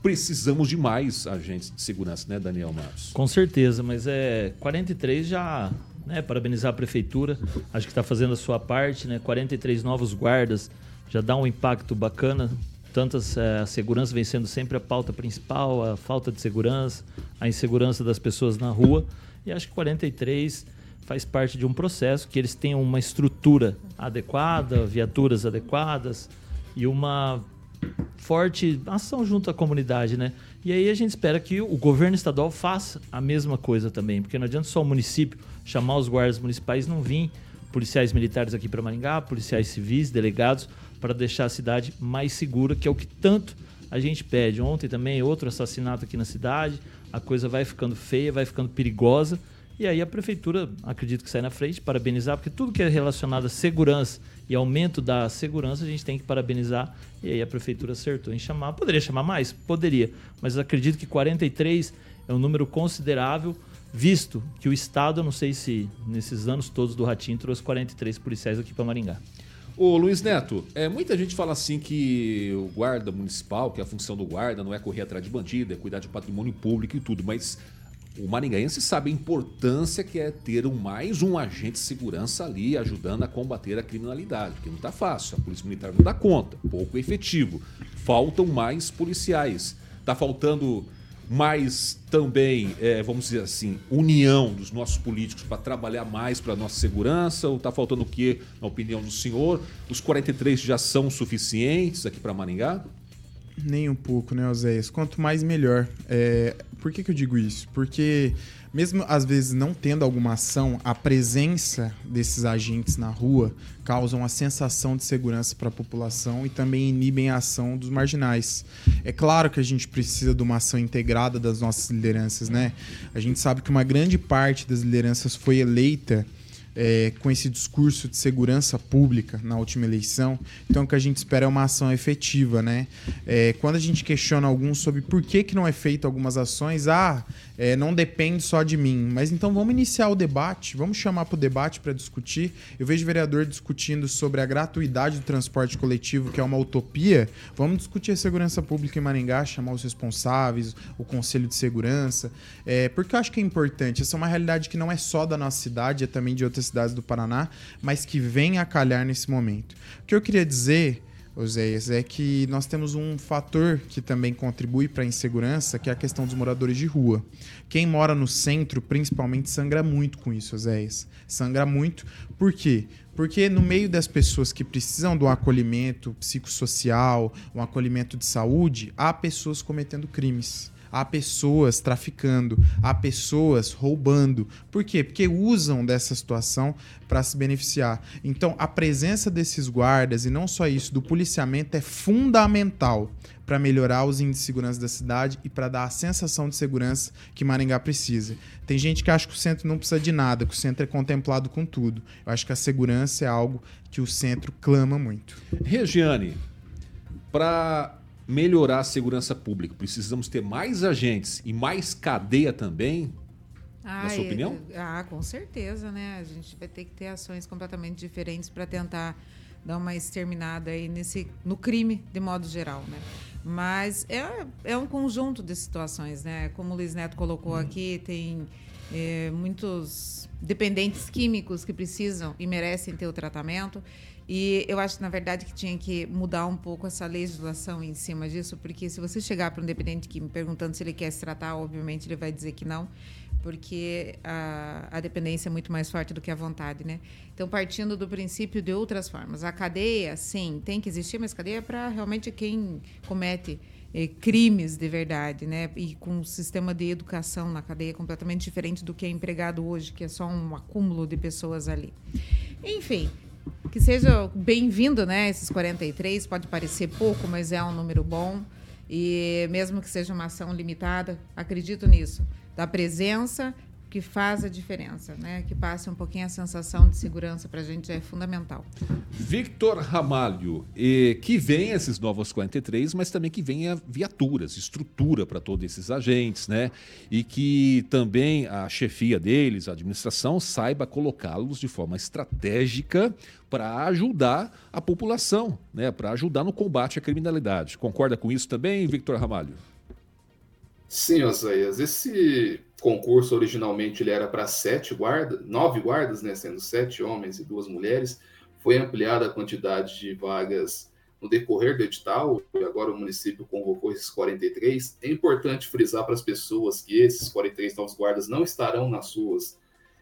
Precisamos de mais agentes de segurança, né, Daniel Matos? Com certeza, mas é 43 já, né, parabenizar a prefeitura, acho que está fazendo a sua parte, né? 43 novos guardas já dá um impacto bacana. Tantas é, a segurança vem sendo sempre a pauta principal, a falta de segurança, a insegurança das pessoas na rua. E acho que 43 faz parte de um processo que eles tenham uma estrutura adequada, viaturas adequadas e uma forte ação junto à comunidade, né? E aí a gente espera que o governo estadual faça a mesma coisa também, porque não adianta só o município chamar os guardas municipais não vir policiais militares aqui para Maringá, policiais civis, delegados, para deixar a cidade mais segura, que é o que tanto a gente pede. Ontem também outro assassinato aqui na cidade, a coisa vai ficando feia, vai ficando perigosa. E aí a prefeitura, acredito que sai na frente, parabenizar, porque tudo que é relacionado à segurança e aumento da segurança, a gente tem que parabenizar. E aí a prefeitura acertou em chamar. Poderia chamar mais? Poderia. Mas acredito que 43 é um número considerável, visto que o Estado, eu não sei se nesses anos todos do Ratinho, trouxe 43 policiais aqui para Maringá. Ô Luiz Neto, é, muita gente fala assim que o guarda municipal, que a função do guarda não é correr atrás de bandido, é cuidar de patrimônio público e tudo, mas o maringaense sabe a importância que é ter um, mais um agente de segurança ali ajudando a combater a criminalidade, porque não está fácil, a polícia militar não dá conta, pouco efetivo, faltam mais policiais, está faltando mais também, é, vamos dizer assim, união dos nossos políticos para trabalhar mais para a nossa segurança? Ou está faltando o quê, na opinião do senhor? Os 43 já são suficientes aqui para Maringá? Nem um pouco, né, Oséias? Quanto mais, melhor. É, por que, que eu digo isso? Porque, mesmo às vezes não tendo alguma ação, a presença desses agentes na rua causa uma sensação de segurança para a população e também inibem a ação dos marginais. É claro que a gente precisa de uma ação integrada das nossas lideranças, né? A gente sabe que uma grande parte das lideranças foi eleita é, com esse discurso de segurança pública na última eleição. Então, o que a gente espera é uma ação efetiva, né? É, quando a gente questiona alguns sobre por que, que não é feito algumas ações, ah, é, não depende só de mim. Mas então vamos iniciar o debate, vamos chamar para o debate para discutir. Eu vejo vereador discutindo sobre a gratuidade do transporte coletivo, que é uma utopia. Vamos discutir a segurança pública em Maringá, chamar os responsáveis, o Conselho de Segurança, é, porque eu acho que é importante. Essa é uma realidade que não é só da nossa cidade, é também de outras cidades do Paraná, mas que vem a calhar nesse momento. O que eu queria dizer Oséias, é que nós temos um fator que também contribui para a insegurança, que é a questão dos moradores de rua. Quem mora no centro, principalmente, sangra muito com isso, Oséias. Sangra muito. Por quê? Porque no meio das pessoas que precisam do acolhimento psicossocial, um acolhimento de saúde, há pessoas cometendo crimes há pessoas traficando, há pessoas roubando. Por quê? Porque usam dessa situação para se beneficiar. Então, a presença desses guardas, e não só isso, do policiamento é fundamental para melhorar os índices de segurança da cidade e para dar a sensação de segurança que Maringá precisa. Tem gente que acha que o centro não precisa de nada, que o centro é contemplado com tudo. Eu acho que a segurança é algo que o centro clama muito. Regiane, para melhorar a segurança pública, precisamos ter mais agentes e mais cadeia também? Ah, na sua opinião? ah, com certeza, né? A gente vai ter que ter ações completamente diferentes para tentar dar uma exterminada aí nesse, no crime, de modo geral, né? Mas é, é um conjunto de situações, né? Como o Luiz Neto colocou hum. aqui, tem é, muitos dependentes químicos que precisam e merecem ter o tratamento. E eu acho, na verdade, que tinha que mudar um pouco essa legislação em cima disso, porque se você chegar para um dependente químico perguntando se ele quer se tratar, obviamente ele vai dizer que não, porque a, a dependência é muito mais forte do que a vontade, né? Então, partindo do princípio de outras formas. A cadeia, sim, tem que existir, mas cadeia é para realmente quem comete eh, crimes de verdade, né? E com um sistema de educação na cadeia completamente diferente do que é empregado hoje, que é só um acúmulo de pessoas ali. Enfim, que seja bem-vindo, né? Esses 43, pode parecer pouco, mas é um número bom. E mesmo que seja uma ação limitada, acredito nisso. Da presença que faz a diferença, né? Que passe um pouquinho a sensação de segurança para a gente é fundamental. Victor Ramalho, que venha esses novos 43, mas também que venha viaturas, estrutura para todos esses agentes, né? E que também a chefia deles, a administração, saiba colocá-los de forma estratégica para ajudar a população, né? Para ajudar no combate à criminalidade. Concorda com isso também, Victor Ramalho? Sim, Oséias. Esse concurso originalmente ele era para sete guardas, nove guardas, né, sendo sete homens e duas mulheres. Foi ampliada a quantidade de vagas no decorrer do edital, e agora o município convocou esses 43. É importante frisar para as pessoas que esses 43 novos guardas não estarão nas ruas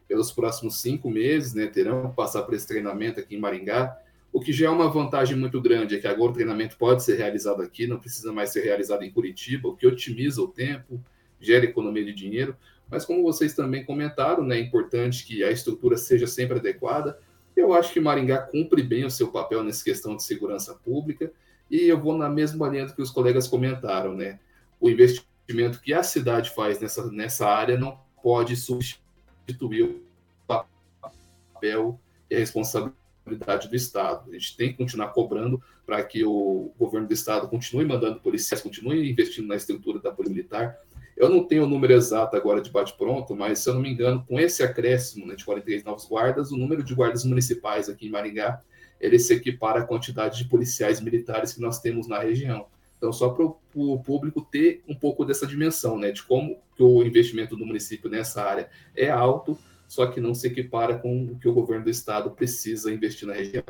pelos próximos cinco meses, né, terão que passar por esse treinamento aqui em Maringá. O que já é uma vantagem muito grande é que agora o treinamento pode ser realizado aqui, não precisa mais ser realizado em Curitiba, o que otimiza o tempo, gera economia de dinheiro. Mas como vocês também comentaram, né, é importante que a estrutura seja sempre adequada. Eu acho que Maringá cumpre bem o seu papel nessa questão de segurança pública e eu vou na mesma linha do que os colegas comentaram, né? O investimento que a cidade faz nessa, nessa área não pode substituir o papel e a responsabilidade responsabilidade do Estado. A gente tem que continuar cobrando para que o governo do Estado continue mandando policiais, continue investindo na estrutura da Polícia Militar. Eu não tenho o número exato agora de bate-pronto, mas se eu não me engano, com esse acréscimo né, de 43 novos guardas, o número de guardas municipais aqui em Maringá, ele se equipara à quantidade de policiais militares que nós temos na região. Então, só para o público ter um pouco dessa dimensão, né, de como o investimento do município nessa área é alto, só que não se equipara com o que o governo do estado precisa investir na região.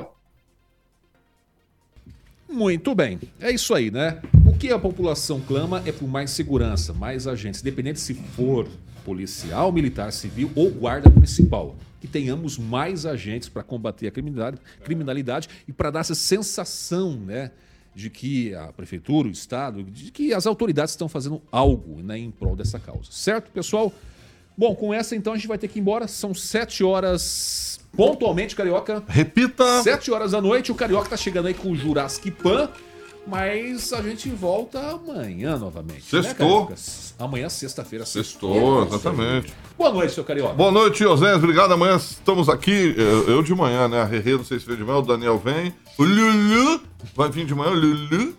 Muito bem, é isso aí, né? O que a população clama é por mais segurança, mais agentes, independente se for policial, militar, civil ou guarda municipal. Que tenhamos mais agentes para combater a criminalidade, criminalidade e para dar essa sensação, né? De que a prefeitura, o Estado, de que as autoridades estão fazendo algo né, em prol dessa causa. Certo, pessoal? Bom, com essa então a gente vai ter que ir embora. São sete horas pontualmente, Carioca. Repita! Sete horas da noite. O Carioca tá chegando aí com o Jurassic Pan. Mas a gente volta amanhã novamente. Né, Sextou. Né, amanhã, sexta-feira. Sextou, exatamente. Boa noite, seu Carioca. Boa noite, Osés. Obrigado. Amanhã estamos aqui. Eu, eu de manhã, né? A Rerê, não sei se veio de manhã. O Daniel vem. O Lulu vai vir de manhã. O Lulu.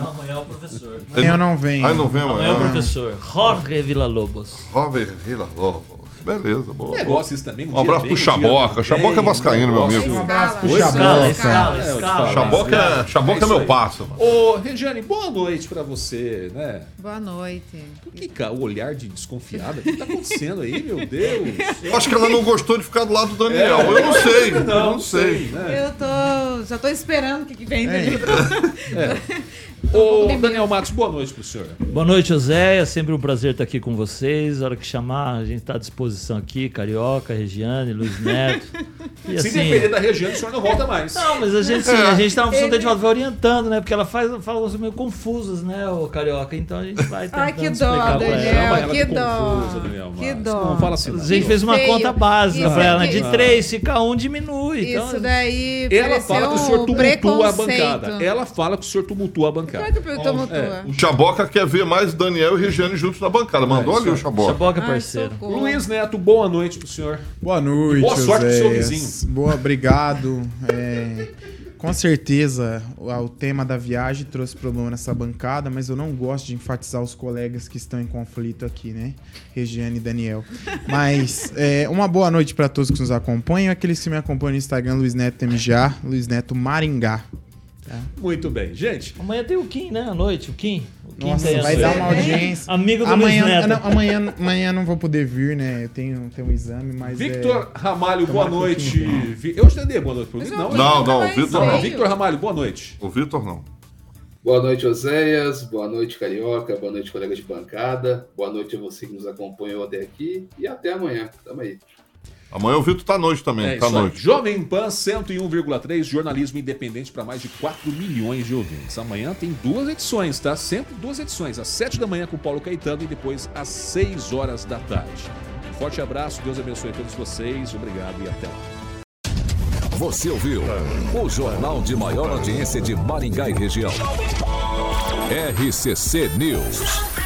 Não, amanhã é o professor. Amanhã não vem. Aí não vem amanhã. Amanhã é o professor. Jorge Villa-Lobos. Jorge Villa-Lobos. Beleza, boa. Negócio isso também. Um abraço pro Chaboca. Chaboca é vascaíno, meu amigo. Um abraço pro Escala, Chaboca. escala, escala. Chaboca é, Chaboca é meu passo. mano. Ô, Regiane, boa noite pra você, né? Boa noite. Por que, cara, o olhar de desconfiada? O que tá acontecendo aí, meu Deus? Eu acho que ela não gostou de ficar do lado do Daniel. Eu não sei. eu não sei. né? Eu tô. Já tô esperando o que, que vem dele. Ô, Daniel Matos, boa noite pro senhor. Boa noite, José. É sempre um prazer estar aqui com vocês. A hora que chamar, a gente está à disposição aqui. Carioca, Regiane, Luiz Neto. E Se assim. depender da região, o senhor não volta mais. Não, mas a gente, sim, a gente tá de vai orientando, né? Porque ela faz fala coisas meio confusas, né, o Carioca? Então a gente vai tentando Ai, que dó, explicar pra Daniel. ela. ela que dó. confusa, Daniel Que dó. Não fala assim, não. A gente fez uma Feio. conta básica pra ela, de três, fica um, diminui. Então, Isso daí. Ela fala que o senhor um tumultua a bancada. Ela fala que o senhor tumultua a bancada. Claro que eu tumultua. É, O Chaboca quer ver mais Daniel e Regiane juntos na bancada. Mandou É, ali o. Chaboca. Chaboca, Ai, parceiro. Luiz Neto, boa noite pro senhor. Boa noite, Boa sorte pro seu Oséias. Boa, obrigado. É, com certeza, o, tema da viagem trouxe problema nessa bancada, mas eu não gosto de enfatizar os colegas que estão em conflito aqui, né? Regiane e Daniel. Mas é, uma boa noite para todos que nos acompanham. Aqueles que me acompanham no Instagram, Luiz Neto MJ, Luiz Neto Maringá. Muito bem. Gente, Amanhã tem o Kim, né? À noite, o Kim. O Kim Nossa, tem vai noite. dar uma audiência. Amigo do amanhã, não, amanhã, amanhã não vou poder vir, né? Eu tenho, tenho um exame, mas. Victor é... Ramalho, boa noite. eu tenha. Vi- Eu te dei boa noite pro eu Não, Não, nunca não, não. não. veio. Victor Ramalho, boa noite. O Vitor não. Boa noite, Oséias. Boa noite, Carioca. Boa noite, colegas de bancada. Boa noite a você que nos acompanhou até aqui. E até amanhã. Tamo aí. Amanhã o Vitor tá à noite também. É tá noite. Jovem Pan 101,3, jornalismo independente para mais de 4 milhões de ouvintes. Amanhã tem duas edições, tá? Sempre duas edições. Às 7 da manhã com o Paulo Caetano e depois às 6 horas da tarde. Um forte abraço, Deus abençoe a todos vocês. Obrigado e até lá. Você ouviu o jornal de maior audiência de Maringá e região. RCC News.